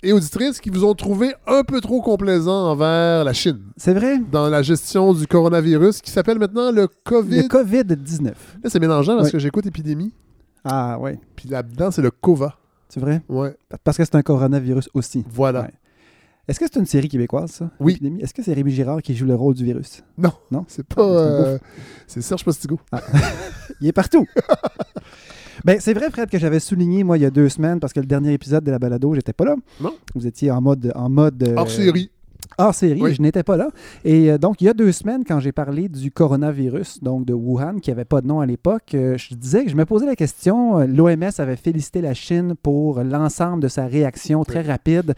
et auditrices qui vous ont trouvé un peu trop complaisant envers la Chine C'est vrai? dans la gestion du coronavirus qui s'appelle maintenant le COVID. Le COVID-19. Là, c'est mélangeant parce Oui. que j'écoute épidémie, Ah, ouais. puis là-dedans, c'est le COVA. C'est vrai? Ouais, Parce que c'est un coronavirus aussi. voilà. Ouais. Est-ce que c'est une série québécoise, ça? Oui. Est-ce que c'est Rémi Girard qui joue le rôle du virus? Non, Non? c'est pas. Ah, c'est euh, c'est Serge Postigo. Il est partout. ben, c'est vrai, Fred, que j'avais souligné, moi, il y a deux semaines, parce que le dernier épisode de la balado, j'étais pas là. Non. Vous étiez en mode. En mode euh, Hors série. Hors série, Oui. je n'étais pas là. Et euh, donc, il y a deux semaines, quand j'ai parlé du coronavirus, donc de Wuhan, qui n'avait pas de nom à l'époque, euh, je disais que je me posais la question, euh, l'OMS avait félicité la Chine pour l'ensemble de sa réaction très rapide.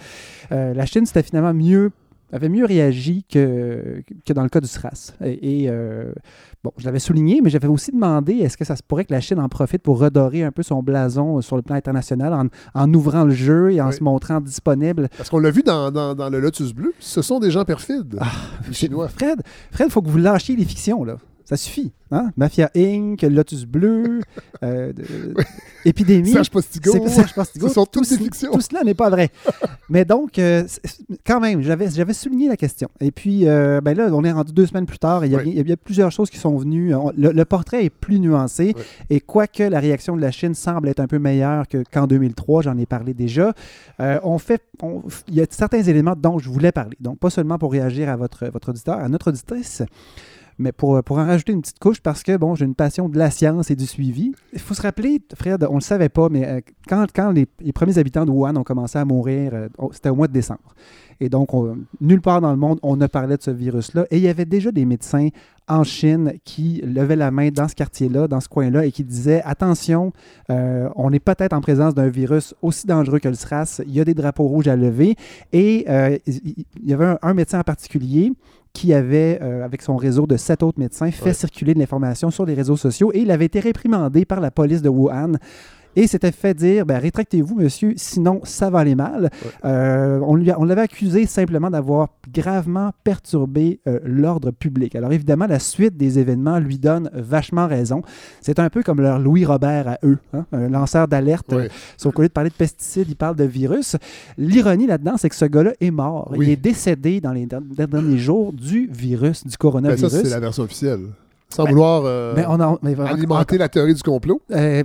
La Chine, c'était finalement mieux avait mieux réagi que, que dans le cas du SRAS. Et, et, euh, bon, je l'avais souligné, mais j'avais aussi demandé est-ce que ça se pourrait que la Chine en profite pour redorer un peu son blason sur le plan international en, en ouvrant le jeu et en Oui. se montrant disponible? Parce qu'on l'a vu dans, dans- dans le Lotus Bleu, ce sont des gens perfides. les Chinois. Fred, Fred, faut que vous lâchiez les fictions, là. Ça suffit. Hein? Mafia Inc., Lotus Bleu, euh, de- Épidémie. Serge Postigo. Serge Postigo. Ce sont toutes des fictions. Tout cela n'est pas vrai. Mais donc, euh, quand même, j'avais j'avais souligné la question. Et puis, euh, ben là, on est rendu deux semaines plus tard et il y a, Oui. il y a plusieurs choses qui sont venues. On- le, le portrait est plus nuancé. Oui. Et quoique la réaction de la Chine semble être un peu meilleure que- qu'en 2003, j'en ai parlé déjà, euh, on fait, il y a certains éléments dont je voulais parler. Donc, pas seulement pour réagir à votre, votre auditeur, à notre auditrice, mais pour, pour en rajouter une petite couche parce que, bon, j'ai une passion de la science et du suivi. Il faut se rappeler, Fred, on ne le savait pas, mais euh, quand, quand les, premiers habitants de Wuhan ont commencé à mourir, euh, c'était au mois de décembre. Et donc, on- nulle part dans le monde, on ne parlait de ce virus-là. Et il y avait déjà des médecins en Chine qui levaient la main dans ce quartier-là, dans ce coin-là, et qui disaient attention, euh, on est peut-être en présence d'un virus aussi dangereux que le SRAS. Il y a des drapeaux rouges à lever. Et euh, il y avait un médecin en particulier qui avait, euh, avec son réseau de sept autres médecins, fait Ouais. circuler de l'information sur les réseaux sociaux et il avait été réprimandé par la police de Wuhan. Et s'était fait dire, ben, rétractez-vous, monsieur, sinon ça va aller mal. Euh, on lui a- on l'avait accusé simplement d'avoir gravement perturbé euh, l'ordre public. Alors évidemment, la suite des événements lui donne vachement raison. C'est un peu comme leur Louis Robert à eux, hein, un lanceur d'alerte. Oui. euh, Sauf qu'au lieu de parler de pesticides, il parle de virus. L'ironie là-dedans, c'est que ce gars-là est mort. Oui. Il est décédé dans les der- derniers jours du virus, du Ben, coronavirus. ça, c'est la version officielle. Sans Ben, vouloir euh, Mais on a- mais vraiment- alimenter la théorie du complot. Euh,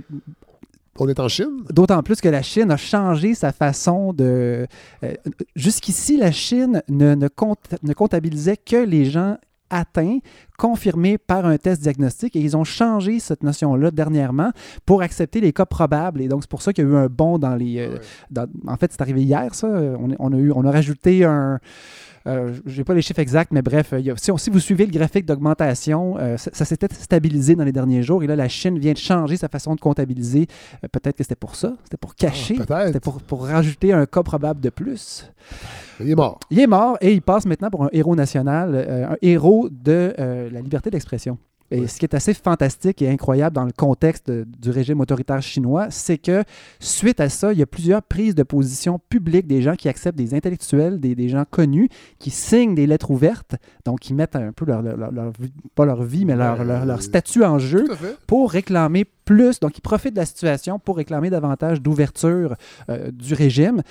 On est en Chine? D'autant plus que la Chine a changé sa façon de... euh, Jusqu'ici, la Chine ne, ne, compte- ne comptabilisait que les gens atteints, confirmés par un test diagnostic, et ils ont changé cette notion-là dernièrement pour accepter les cas probables. Et donc, c'est pour ça qu'il y a eu un bond dans les... euh, dans- en fait, c'est arrivé hier, ça. On, on a, eu, on a rajouté un... Euh, je n'ai pas les chiffres exacts, mais bref, il y a- si, on- si vous suivez le graphique d'augmentation, euh, ça, ça s'était stabilisé dans les derniers jours. Et là, la Chine vient de changer sa façon de comptabiliser. Euh, peut-être que c'était pour ça. C'était pour cacher. Ah, c'était pour, pour rajouter un cas probable de plus. Il est mort. Il est mort et il passe maintenant pour un héros national, euh, un héros de euh, la liberté d'expression. Et ce qui est assez fantastique et incroyable dans le contexte de- du régime autoritaire chinois, c'est que suite à ça, il y a plusieurs prises de position publiques des gens qui acceptent des intellectuels, des, des gens connus, qui signent des lettres ouvertes, donc qui mettent un peu leur, leur- leur- leur vie- pas leur vie, mais leur, leur- leur statut en jeu pour réclamer plus. Donc, ils profitent de la situation pour réclamer davantage d'ouverture euh, du régime.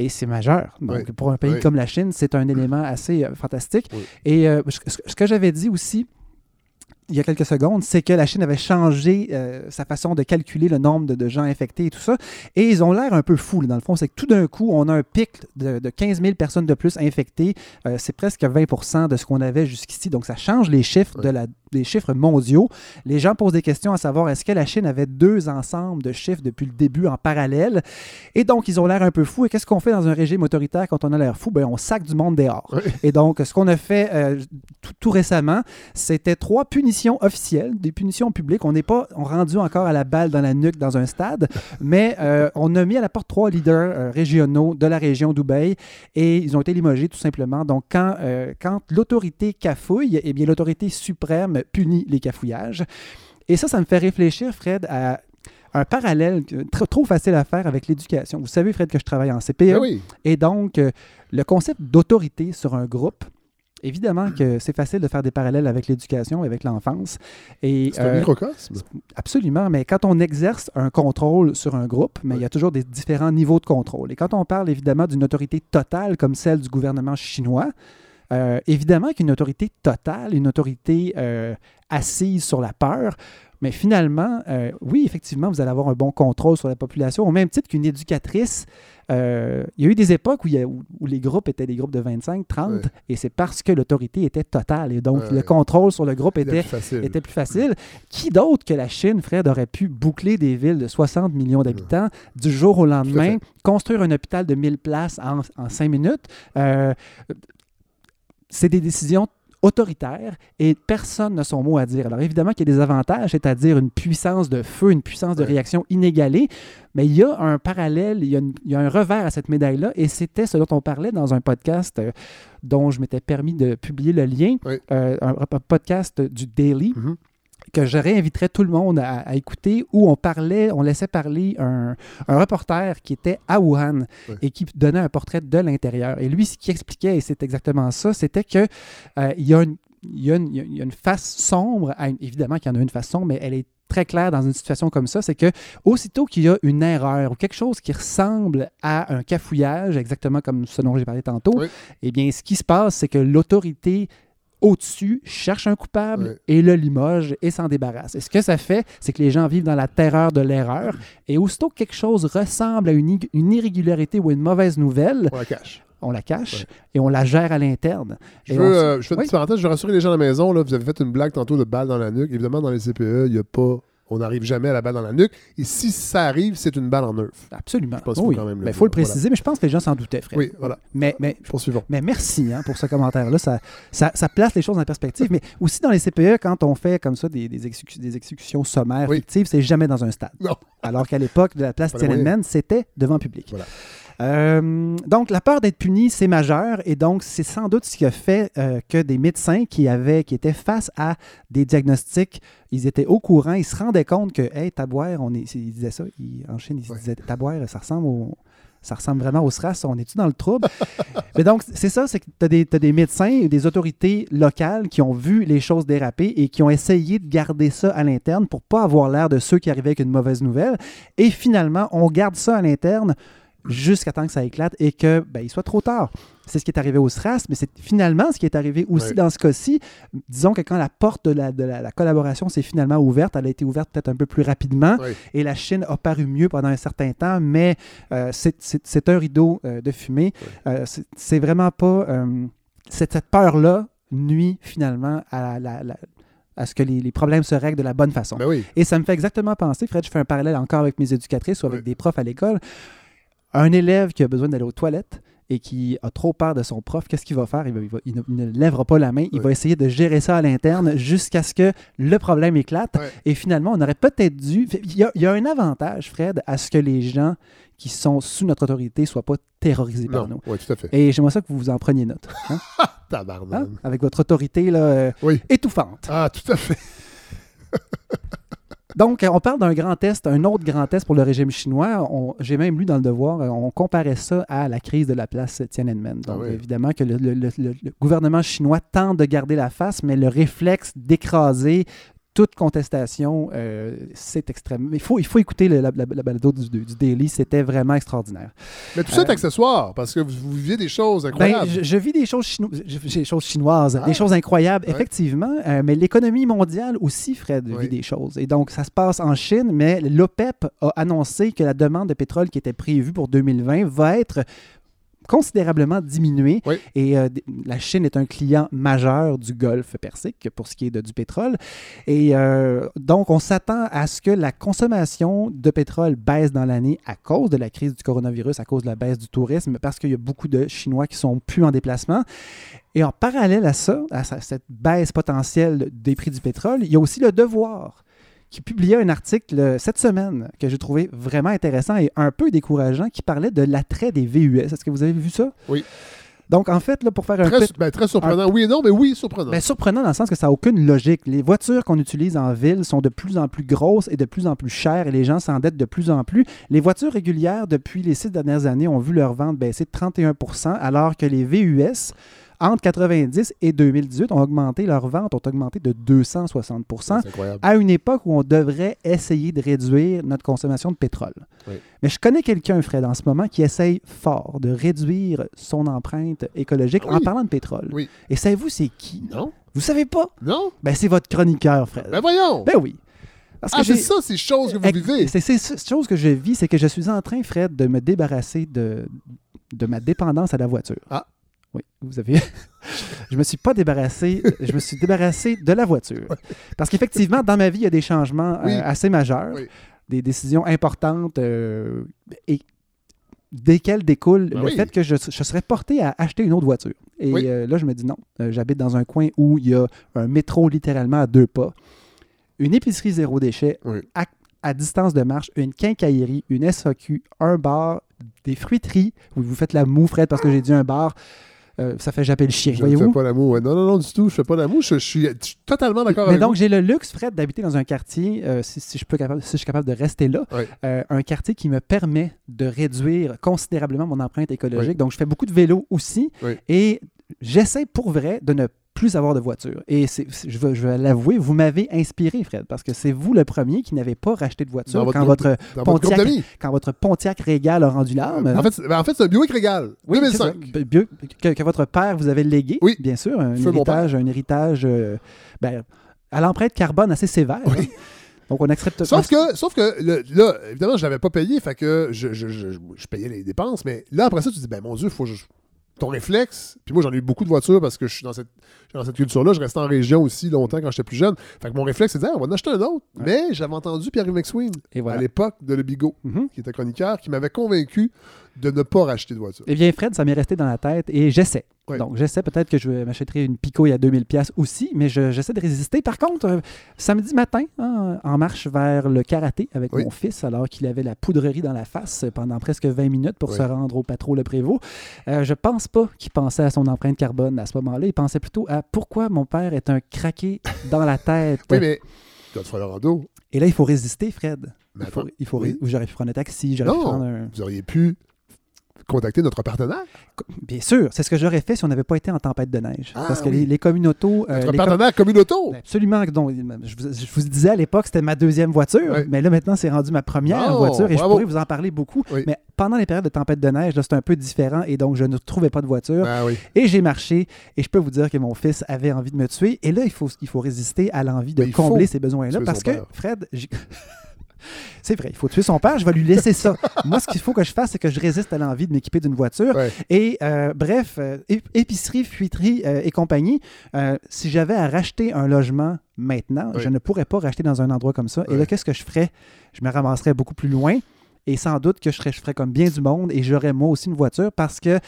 Et c'est majeur. Donc, Oui. pour un pays Oui. comme la Chine, c'est un élément assez euh, fantastique. Oui. Et euh, ce que j'avais dit aussi, il y a quelques secondes, c'est que la Chine avait changé euh, sa façon de calculer le nombre de, de gens infectés et tout ça. Et ils ont l'air un peu fous, dans le fond. C'est que tout d'un coup, on a un pic de, de 15 000 personnes de plus infectées. Euh, c'est presque 20% de ce qu'on avait jusqu'ici. Donc, ça change les chiffres, de la, des chiffres mondiaux. Les gens posent des questions à savoir est-ce que la Chine avait deux ensembles de chiffres depuis le début en parallèle? Et donc, ils ont l'air un peu fous. Et qu'est-ce qu'on fait dans un régime autoritaire quand on a l'air fou? Ben, on sac du monde dehors. Oui. Et donc, ce qu'on a fait euh, tout, tout récemment, c'était trois punitions officielles, des punitions publiques. On n'est pas on rendu encore à la balle dans la nuque dans un stade, mais euh, on a mis à la porte trois leaders euh, régionaux de la région d'Hubei et ils ont été limogés tout simplement. Donc, quand, euh, quand l'autorité cafouille, eh bien, l'autorité suprême punit les cafouillages. Et ça, ça me fait réfléchir, Fred, à un parallèle trop facile à faire avec l'éducation. Vous savez, Fred, que je travaille en CPE. Ben oui. Et donc, le concept d'autorité sur un groupe, évidemment que c'est facile de faire des parallèles avec l'éducation, avec l'enfance. Et, C'est un euh, microcosme. Absolument, mais quand on exerce un contrôle sur un groupe, mais il y a toujours des différents niveaux de contrôle. Et quand on parle évidemment d'une autorité totale comme celle du gouvernement chinois, euh, évidemment qu'une autorité totale, une autorité euh, assise sur la peur, mais finalement, euh, oui, effectivement, vous allez avoir un bon contrôle sur la population, au même titre qu'une éducatrice. euh, il y a eu des époques où, il y a- où- où les groupes étaient des groupes de 25, 30, Ouais. et c'est parce que l'autorité était totale. Et donc, Ouais, le contrôle sur le groupe était plus facile. était plus facile. Qui d'autre que la Chine, Fred, aurait pu boucler des villes de 60 millions d'habitants du jour au lendemain, construire un hôpital de 1000 places en, en 5 minutes? Euh, c'est des décisions autoritaires et personne n'a son mot à dire. Alors évidemment qu'il y a des avantages, c'est-à-dire une puissance de feu, une puissance de réaction inégalée, mais il y a un parallèle, il y a, une- il y a un revers à cette médaille-là et c'était ce dont on parlait dans un podcast euh, dont je m'étais permis de publier le lien, Oui. euh, un, un podcast du Daily Mhm. Que je réinviterais tout le monde à, à écouter, où on parlait, on laissait parler un, un reporter qui était à Wuhan et qui donnait un portrait de l'intérieur. Et lui, ce qu'il expliquait, et c'est exactement ça, c'était que euh, il y a une il y, a une, il y a une face sombre, à une- évidemment qu'il y en a une face sombre, mais elle est très claire dans une situation comme ça, c'est que aussitôt qu'il y a une erreur ou quelque chose qui ressemble à un cafouillage, exactement comme ce dont j'ai parlé tantôt, Oui. eh bien, ce qui se passe, c'est que l'autorité au-dessus cherche un coupable Ouais. et le limoge et s'en débarrasse. Et ce que ça fait, c'est que les gens vivent dans la terreur de l'erreur. Et aussitôt que quelque chose ressemble à une, une irrégularité ou une mauvaise nouvelle, On la cache. on la cache Ouais. et on la gère à l'interne. Je veux, euh, je fais une Oui? petite parenthèse, je veux rassurer les gens à la maison. Là, vous avez fait une blague tantôt de balle dans la nuque. Évidemment, dans les CPE, il n'y a pas. On n'arrive jamais à la balle dans la nuque. Et si ça arrive, c'est une balle en neuf. Absolument. Je pense qu'il faut oui. quand même le Ben, faut le préciser, mais je pense que les gens s'en doutaient, Fred. Oui, voilà. Mais, mais, Poursuivons. mais merci hein, pour ce commentaire-là. Ça, ça, ça place les choses en perspective. mais aussi dans les CPE, quand on fait comme ça des, des, exécu- des exécutions sommaires Oui. fictives, c'est jamais dans un stade. Non. Alors qu'à l'époque de la place. Tiananmen, c'était devant public. Voilà. Euh, donc, la peur d'être puni, c'est majeur. Et donc, c'est sans doute ce qui a fait euh, que des médecins qui, avaient, qui étaient face à des diagnostics, ils étaient au courant, ils se rendaient compte que, hey, taboire, on est. Ils disaient ça, ils- en Chine, ils Ouais. disaient, taboire, ça ressemble au. Ça ressemble vraiment au SRAS, on est-tu dans le trouble? Mais donc, c'est ça, c'est que tu as, des t'as des médecins des autorités locales qui ont vu les choses déraper et qui ont essayé de garder ça à l'interne pour pas avoir l'air de ceux qui arrivaient avec une mauvaise nouvelle. Et finalement, on garde ça à l'interne jusqu'à temps que ça éclate et que ben, il soit trop tard. C'est ce qui est arrivé au SRAS, mais c'est finalement ce qui est arrivé aussi dans ce cas-ci. Disons que quand la porte de la, de la- la collaboration s'est finalement ouverte, elle a été ouverte peut-être un peu plus rapidement Oui. et la Chine a paru mieux pendant un certain temps, mais euh, c'est- un rideau euh, de fumée. Euh, c'est- vraiment pas... euh, cette, cette peur-là nuit finalement à, la- la- à ce que les, les problèmes se règlent de la bonne façon. Ben oui. Et ça me fait exactement penser, Fred, je fais un parallèle encore avec mes éducatrices ou avec Oui. des profs à l'école. Un élève qui a besoin d'aller aux toilettes et qui a trop peur de son prof, qu'est-ce qu'il va faire? Il, va- il va- il ne, il ne lèvera pas la main, il Oui. va essayer de gérer ça à l'interne jusqu'à ce que le problème éclate. Et finalement, on aurait peut-être dû... Il y, a, il y a un avantage, Fred, à ce que les gens qui sont sous notre autorité ne soient pas terrorisés par nous. Oui, tout à fait. Et j'aimerais ça que vous vous en preniez note. hein? Tabarnak. Hein? Avec votre autorité là, euh, Oui. étouffante. Ah, tout à fait. Donc, euh, on parle d'un grand test, un autre grand test pour le régime chinois. J'ai même lu dans le Devoir, euh, on comparait ça à la crise de la place Tiananmen. Donc, Ah oui. évidemment que le, le- le- le- le gouvernement chinois tente de garder la face, mais le réflexe d'écraser toute contestation, euh, c'est extrêmement... Il faut, il faut écouter le- la, la- la balado du, du Daily, c'était vraiment extraordinaire. Mais tout ça est Euh, accessoire parce que vous, vous viviez des choses Ben, incroyables. je, je vis des choses, chino- je- des choses chinoises, Ah. des choses incroyables, Ouais. effectivement, euh, mais l'économie mondiale aussi, Fred, Oui. vit des choses. Et donc, ça se passe en Chine, mais l'OPEP a annoncé que la demande de pétrole qui était prévue pour 2020 va être considérablement diminuée. Oui. Et euh, la Chine est un client majeur du Golfe Persique pour ce qui est de- du pétrole. Et euh, donc, on s'attend à ce que la consommation de pétrole baisse dans l'année à cause de la crise du coronavirus, à cause de la baisse du tourisme, parce qu'il y a beaucoup de Chinois qui sont plus en déplacement. Et en parallèle à ça, à cette baisse potentielle des prix du pétrole, il y a aussi le devoir qui publiait un article euh, cette semaine que j'ai trouvé vraiment intéressant et un peu décourageant qui parlait de l'attrait des VUS. Est-ce que vous avez vu ça? Oui. Donc, en fait, là, pour faire un Très, petit- ben, très surprenant. Oui et non, mais oui, surprenant. ben, surprenant dans le sens que ça n'a aucune logique. Les voitures qu'on utilise en ville sont de plus en plus grosses et de plus en plus chères et les gens s'endettent de plus en plus. Les voitures régulières, depuis les six dernières années, ont vu leur vente baisser de 31% alors que les VUS, entre 90 et 2018, ont augmenté, leurs ventes ont augmenté de 260 c'est incroyable. à une époque où on devrait essayer de réduire notre consommation de pétrole. Oui. Mais je connais quelqu'un, Fred, en ce moment, qui essaye fort de réduire son empreinte écologique Ah en parlant de pétrole. Oui. Et savez-vous, c'est qui? Non? Vous savez pas? Non? Ben, c'est votre chroniqueur, Fred. Ben voyons! Ben oui. Parce ah, c'est ça, ces choses que vous vivez. C'est c'est cette chose que je vis, c'est que je suis en train, Fred, de me débarrasser de, de ma dépendance à la voiture. Ah. Oui, vous avez. je me suis pas débarrassé. Je me suis débarrassé de la voiture. Parce qu'effectivement, dans ma vie, il y a des changements euh, assez majeurs, Oui. des décisions importantes euh, et desquelles découle Ben le oui. fait que je, je serais porté à acheter une autre voiture. Et euh, là, je me dis non. J'habite dans un coin où il y a un métro littéralement à deux pas, une épicerie zéro déchet, à, à distance de marche, une quincaillerie, une SAQ, un bar, des fruiteries. Vous vous faites la moue, Fred, parce que j'ai dit un bar. Euh, ça fait japper le chien, Je ne fais voyez-vous? pas l'amour. Ouais, Non, non, non, du tout. Je fais pas l'amour. Je, je suis, je suis totalement d'accord Mais avec donc, vous. j'ai le luxe, Fred, d'habiter dans un quartier, euh, si, si je peux capable, si je suis capable de rester là, Oui. euh, un quartier qui me permet de réduire considérablement mon empreinte écologique. Oui. Donc, je fais beaucoup de vélo aussi Oui. et j'essaie pour vrai de ne plus avoir de voiture. Et c'est- je vais, je l'avouer, vous m'avez inspiré, Fred, parce que c'est vous le premier qui n'avez pas racheté de voiture votre quand, groupe- votre Pontiac, quand votre Pontiac Régal a rendu l'âme. En fait, c'est- ben, en fait, c'est un Buick Régal. Oui, c'est 2005. ça. Bio- que, que votre père vous avait légué, Oui. bien sûr, un Feu héritage, un héritage euh, ben, à l'empreinte carbone assez sévère. hein. Donc, on accepte Sauf que, sauf que le- là, évidemment, je l'avais pas payé, fait que je, je, je, je- je payais les dépenses, mais là, après ça, tu te dis, ben mon Dieu, faut que je- ton réflexe, puis moi j'en ai eu beaucoup de voitures parce que je suis dans cette, dans cette culture-là, je restais en région aussi longtemps quand j'étais plus jeune. Fait que mon réflexe, c'est de dire, Ah, on va en acheter un autre. Mais j'avais entendu Pierre-Yves McSween voilà. à l'époque de Le Bigot, Mhm. qui était chroniqueur, qui m'avait convaincu de ne pas racheter de voiture. Eh bien, Fred, ça m'est resté dans la tête et j'essaie. Oui. Donc, j'essaie peut-être que je m'achèterai une Pico à 2000 pièces aussi, mais je- j'essaie de résister. Par contre, euh, samedi matin, hein, en marche vers le karaté avec Oui. mon fils, alors qu'il avait la poudrerie dans la face pendant presque 20 minutes pour Oui. se rendre au patro Le Prévost, euh, je pense pas qu'il pensait à son empreinte carbone à ce moment-là. Il pensait plutôt à pourquoi mon père est un craqué dans la tête. Oui, mais Godfrey Lorando, Et là, il faut résister, Fred. Mais il faut, attends, il faut oui. J'aurais pu prendre un taxi, j'aurais pu prendre un... vous auriez pu contacter notre partenaire? Bien sûr, c'est ce que j'aurais fait si on n'avait pas été en tempête de neige. Ah, Parce que oui. les, les communautos... euh, Notre les com- partenaire Communauto. Absolument. Donc, je, vous, je vous disais à l'époque, c'était ma deuxième voiture, mais là, maintenant, c'est rendu ma première Oh, voiture et je pourrais vous en parler beaucoup. Oui. Mais pendant les périodes de tempête de neige, là, c'était un peu différent et donc je ne trouvais pas de voiture. Ah oui. Et j'ai marché et je peux vous dire que mon fils avait envie de me tuer. Et là, il faut, il faut résister à l'envie de combler ces besoins-là parce que, père. Fred, j'ai- c'est vrai, il faut tuer son père, je vais lui laisser ça. Moi, ce qu'il faut que je fasse, c'est que je résiste à l'envie de m'équiper d'une voiture. Ouais. Et euh, bref, euh, ép- épicerie, fuiterie euh, et compagnie, euh, si j'avais à racheter un logement maintenant, je ne pourrais pas racheter dans un endroit comme ça. Et là, qu'est-ce que je ferais? Je me ramasserais beaucoup plus loin et sans doute que je, je ferais comme bien du monde et j'aurais moi aussi une voiture parce que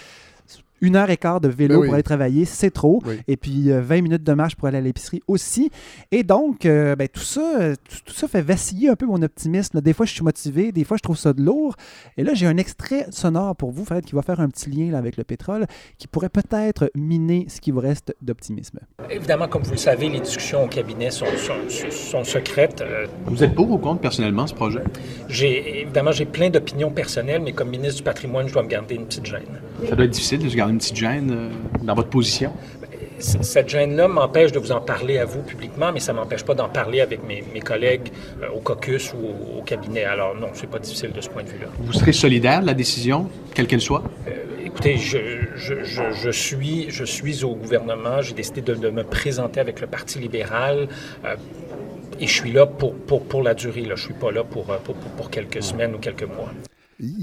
une heure et quart de vélo Ben oui. pour aller travailler, c'est trop. Oui. Et puis euh, 20 minutes de marche pour aller à l'épicerie aussi. Et donc, euh, ben, tout, ça, tout, tout ça fait vaciller un peu mon optimisme. là. Des fois, je suis motivé, des fois, je trouve ça de lourd. Et là, j'ai un extrait sonore pour vous, Fred, qui va faire un petit lien là, avec le pétrole, qui pourrait peut-être miner ce qui vous reste d'optimisme. Évidemment, comme vous le savez, les discussions au cabinet sont, sont- sont secrètes. Euh, Vous êtes pour ou contre personnellement ce projet? Évidemment j'ai plein d'opinions personnelles, mais comme ministre du patrimoine, je dois me garder une petite gêne. Ça doit être difficile de se garder une petite gêne euh, dans votre position. Cette gêne-là m'empêche de vous en parler à vous publiquement, mais ça m'empêche pas d'en parler avec mes, mes collègues euh, au caucus ou au, au cabinet. Alors non, c'est pas difficile de ce point de vue-là. Vous serez solidaire de la décision, quelle qu'elle soit? Écoutez, je, je- je- je suis, je suis au gouvernement. J'ai décidé de, de me présenter avec le Parti libéral. euh, et je suis là pour, pour, pour la durée. Là. Je suis pas là euh, pour, pour- pour quelques semaines ou quelques mois.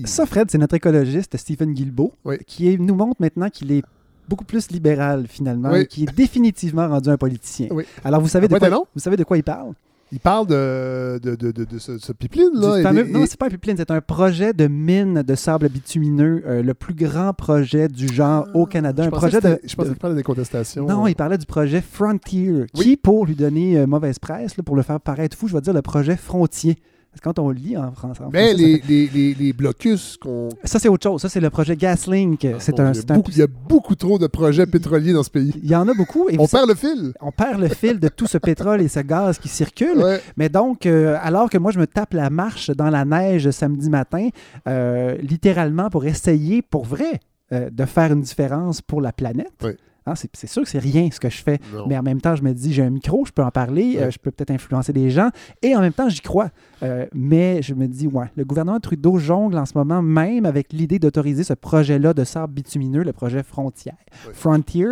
Ça, Fred, c'est notre écologiste Stephen Guilbeault, qui est- nous montre maintenant qu'il est beaucoup plus libéral finalement, Oui. et qui est définitivement rendu un politicien. Alors, vous savez, Ah, de quoi, non? vous savez de quoi il parle? Il parle de, de, de, de, de ce, ce pipeline, là. et non, c'est pas un pipeline, c'est un projet de mine de sable bitumineux, euh, le plus grand projet du genre au Canada. je un pensais projet que de, c'était- Je pensais de- qu'il parlait des contestations. Non, il parlait du projet Frontier, qui, pour lui donner euh, mauvaise presse, là, pour le faire paraître fou, je vais dire le projet Frontier. Quand on le lit en France, en Mais français, les, les, les, les blocus qu'on. ça, c'est autre chose. Ça, c'est le projet Gaslink. c'est un, il, y a c'est un- beaucoup, il y a beaucoup trop de projets pétroliers dans ce pays. Il y en a beaucoup. Et On perd le fil. On perd le fil de tout ce pétrole et ce gaz qui circule. Ouais. Mais donc, euh, alors que moi, je me tape la marche dans la neige samedi matin, euh, littéralement pour essayer, pour vrai, euh, de faire une différence pour la planète. Hein, c'est, sûr que c'est rien ce que je fais, Non. mais en même temps, je me dis, j'ai un micro, je peux en parler, euh, je peux peut-être influencer des gens, et en même temps, j'y crois. Euh, mais je me dis, ouais, le gouvernement Trudeau jongle en ce moment même avec l'idée d'autoriser ce projet-là de sable bitumineux, le projet Frontière, Frontier,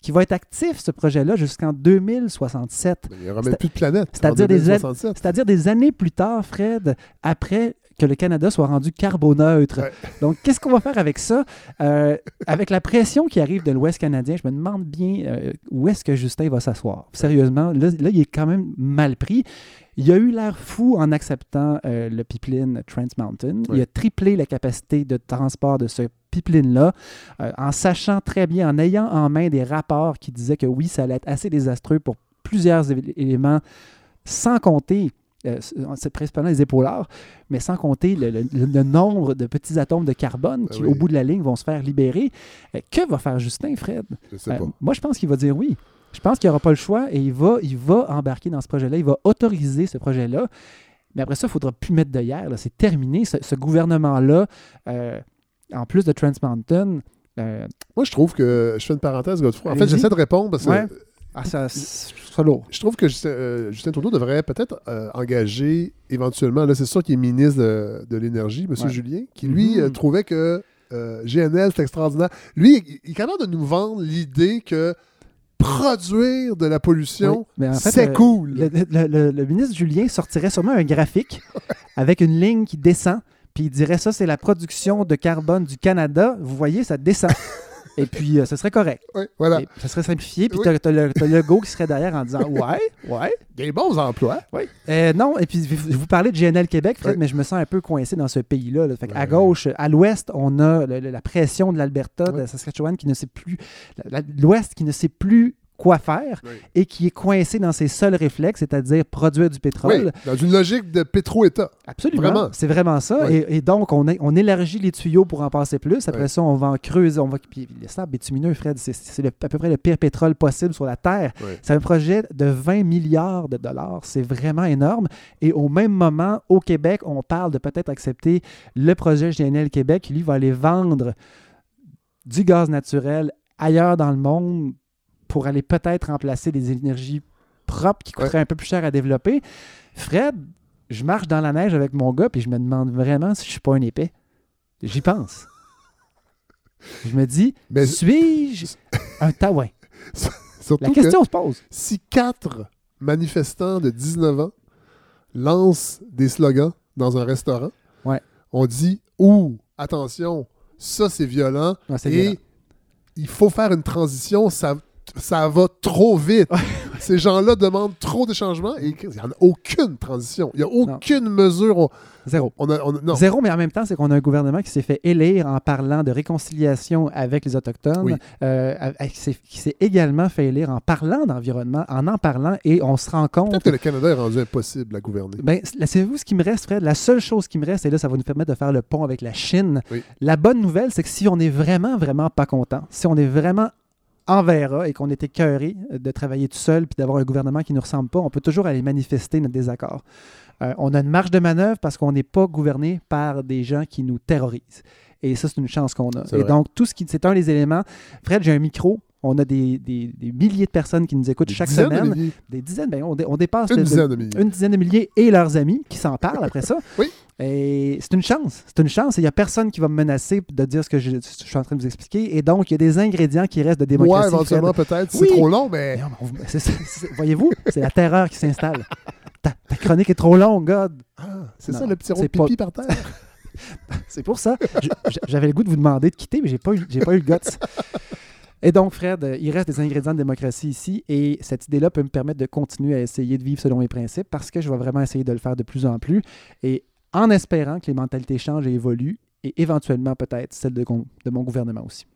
qui va être actif, ce projet-là, jusqu'en 2067. Il n'y aura même plus de planète. en C'est-à-dire des, a- 2067. c'est-à-dire des années plus tard, Fred, après que le Canada soit rendu carboneutre. Donc, qu'est-ce qu'on va faire avec ça? Euh, avec la pression qui arrive de l'Ouest canadien, je me demande bien euh, où est-ce que Justin va s'asseoir? Sérieusement, là, là, il est quand même mal pris. Il a eu l'air fou en acceptant euh, le pipeline Trans Mountain. Il Ouais. a triplé la capacité de transport de ce pipeline-là, en sachant très bien, en ayant en main des rapports qui disaient que oui, ça allait être assez désastreux pour plusieurs éléments, sans compter, euh, c'est principalement les épaulards, mais sans compter le, le- le nombre de petits atomes de carbone qui, Ben oui. au bout de la ligne, vont se faire libérer. Euh, que va faire Justin, Fred? Je sais pas. moi, je pense qu'il va dire oui. Je pense qu'il n'aura pas le choix et il va, il va embarquer dans ce projet-là. Il va autoriser ce projet-là. Mais après ça, il ne faudra plus mettre de hier. là. C'est terminé. Ce, ce gouvernement-là, euh, en plus de Trans Mountain, euh, Moi, je trouve que. Je fais une parenthèse, Godefroy. En fait, j'essaie de répondre parce que Ouais. Ah, ça, c'est ça lourd. Je trouve que Justin, euh, Justin Trudeau devrait peut-être euh, engager éventuellement, là c'est sûr qu'il est ministre de, de l'Énergie, M. Ouais. Julien, qui lui Mhm. euh, trouvait que GNL c'est extraordinaire. Lui, il, il est capable de nous vendre l'idée que produire de la pollution, Oui, mais en fait, c'est cool. Le, le- le- le ministre Julien sortirait sûrement un graphique avec une ligne qui descend, puis il dirait ça, c'est la production de carbone du Canada. Vous voyez, ça descend. Et puis, euh, ce serait correct. Oui, voilà. Et ça serait simplifié, puis Oui. t'as, t'as le, t'as le go qui serait derrière en disant Ouais, ouais. Des bons emplois. Oui. Euh, non, et puis je vous parlais de GNL Québec, Fred, Oui. mais je me sens un peu coincé dans ce pays-là. là. Fait à gauche, à l'ouest, on a le- le- la pression de l'Alberta, de la Saskatchewan qui ne sait plus, l'ouest qui ne sait plus quoi faire Oui. et qui est coincé dans ses seuls réflexes, c'est-à-dire produire du Oui, pétrole. dans une logique de pétro-État. Absolument. C'est vraiment ça. Oui. Et, et donc, on, est- on élargit les tuyaux pour en passer plus. Après ça, on va en creuser. On va, puis le sable bitumineux, Fred, c'est, à peu près le pire pétrole possible sur la Terre. C'est un projet de 20 milliards de dollars. C'est vraiment énorme. Et au même moment, au Québec, on parle de peut-être accepter le projet GNL Québec qui, lui, va aller vendre du gaz naturel ailleurs dans le monde pour aller peut-être remplacer des énergies propres qui coûteraient un peu plus cher à développer. Fred, je marche dans la neige avec mon gars puis je me demande vraiment si je suis pas un épais. J'y pense. Je me dis, Mais- suis-je un taouin? La question que se pose. si quatre manifestants de 19 ans lancent des slogans dans un restaurant, Ouais. on dit Ouh, attention, ça c'est violent Ouais, et violent. il faut faire une transition, ça, ça va trop vite. Ces gens-là demandent trop de changements et il n'y en a aucune transition. Il n'y a aucune mesure. On- Zéro. on a- on a- non. Zéro, mais en même temps, c'est qu'on a un gouvernement qui s'est fait élire en parlant de réconciliation avec les Autochtones, Oui. euh, qui s'est- également fait élire en parlant d'environnement, en en parlant, et on se rend compte Peut-être que le Canada est rendu impossible à gouverner. Ben, savez-vous ce qui me reste, Fred? La seule chose qui me reste, et là, ça va nous permettre de faire le pont avec la Chine. Oui. La bonne nouvelle, c'est que si on est vraiment, vraiment pas content, si on est vraiment en verra et qu'on est écœuré de travailler tout seul puis d'avoir un gouvernement qui ne nous ressemble pas, on peut toujours aller manifester notre désaccord. Euh, on a une marge de manœuvre parce qu'on n'est pas gouverné par des gens qui nous terrorisent. Et ça, c'est une chance qu'on a. Et vrai. donc, tout ce qui. C'est un des éléments. Fred, j'ai un micro. On a des, des- des milliers de personnes qui nous écoutent Des chaque de semaine. Des dizaines, ben, on, dé- on dépasse Une le- dizaine de milliers. une dizaine de milliers et leurs amis qui s'en parlent après ça. Oui. Et c'est une chance. C'est une chance. Il n'y a personne qui va me menacer de dire ce que je, je suis en train de vous expliquer. Et donc, il y a des ingrédients qui restent de démocratie. Ouais, éventuellement, peut-être. Oui. C'est trop long, mais. Voyez-vous, c'est la terreur qui s'installe. Ta, ta chronique est trop longue, God. Ah, c'est ça le petit rond de c'est pas- pipi par terre. C'est pour ça. J'avais le goût de vous demander de quitter, mais j'ai pas eu, pas eu le guts. Et donc, Fred, il reste des ingrédients de démocratie ici et cette idée-là peut me permettre de continuer à essayer de vivre selon mes principes parce que je vais vraiment essayer de le faire de plus en plus et en espérant que les mentalités changent et évoluent et éventuellement peut-être celle de, mon gouvernement aussi.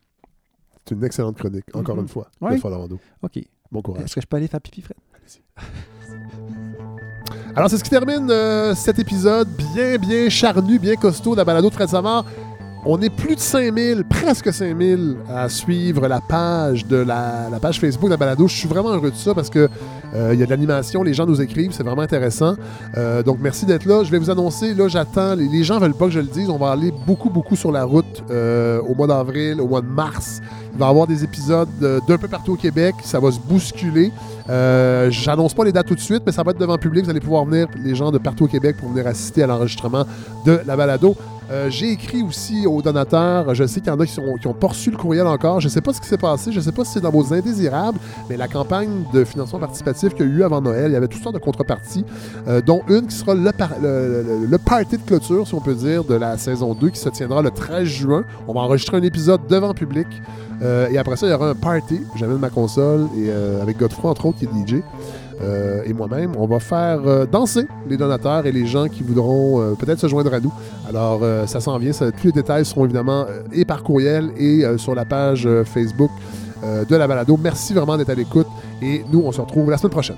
C'est une excellente chronique, encore une fois. Ouais. de Folorando. OK. Bon courage. Est-ce que je peux aller faire pipi, Fred? Alors, c'est ce qui termine euh, cet épisode bien, bien charnu, bien costaud de la balado de Fred Savard. On est plus de 5000, presque 5000 à suivre la page de la, page Facebook de la balado. Je suis vraiment heureux de ça parce que euh, il y a de l'animation, les gens nous écrivent, c'est vraiment intéressant. Euh, donc, merci d'être là. Je vais vous annoncer, là, j'attends, les, les gens veulent pas que je le dise, on va aller beaucoup, beaucoup sur la route euh, au mois d'avril, au mois de mars. Il va y avoir des épisodes d'un peu partout au Québec. Ça va se bousculer. J'annonce pas les dates tout de suite, mais ça va être devant le public. Vous allez pouvoir venir, les gens de partout au Québec, pour venir assister à l'enregistrement de la balado. Euh, J'ai écrit aussi aux donateurs. Je sais qu'il y en a qui n'ont pas reçu le courriel encore. Je ne sais pas ce qui s'est passé. Je ne sais pas si c'est dans vos indésirables, mais la campagne de financement participatif qu'il y a eu avant Noël, il y avait toutes sortes de contreparties, euh, dont une qui sera le, par- le- party de clôture, si on peut dire, de la saison 2 qui se tiendra le 13 juin. On va enregistrer un épisode devant public. Euh, et après ça, il y aura un party. J'amène ma console et avec Godefroy, entre autres, qui est DJ. Euh, et moi-même, on va faire euh, danser les donateurs et les gens qui voudront euh, peut-être se joindre à nous. Alors, ça s'en vient. Ça- tous les détails seront évidemment et par courriel et sur la page Facebook de la balado. Merci vraiment d'être à l'écoute et nous, on se retrouve la semaine prochaine.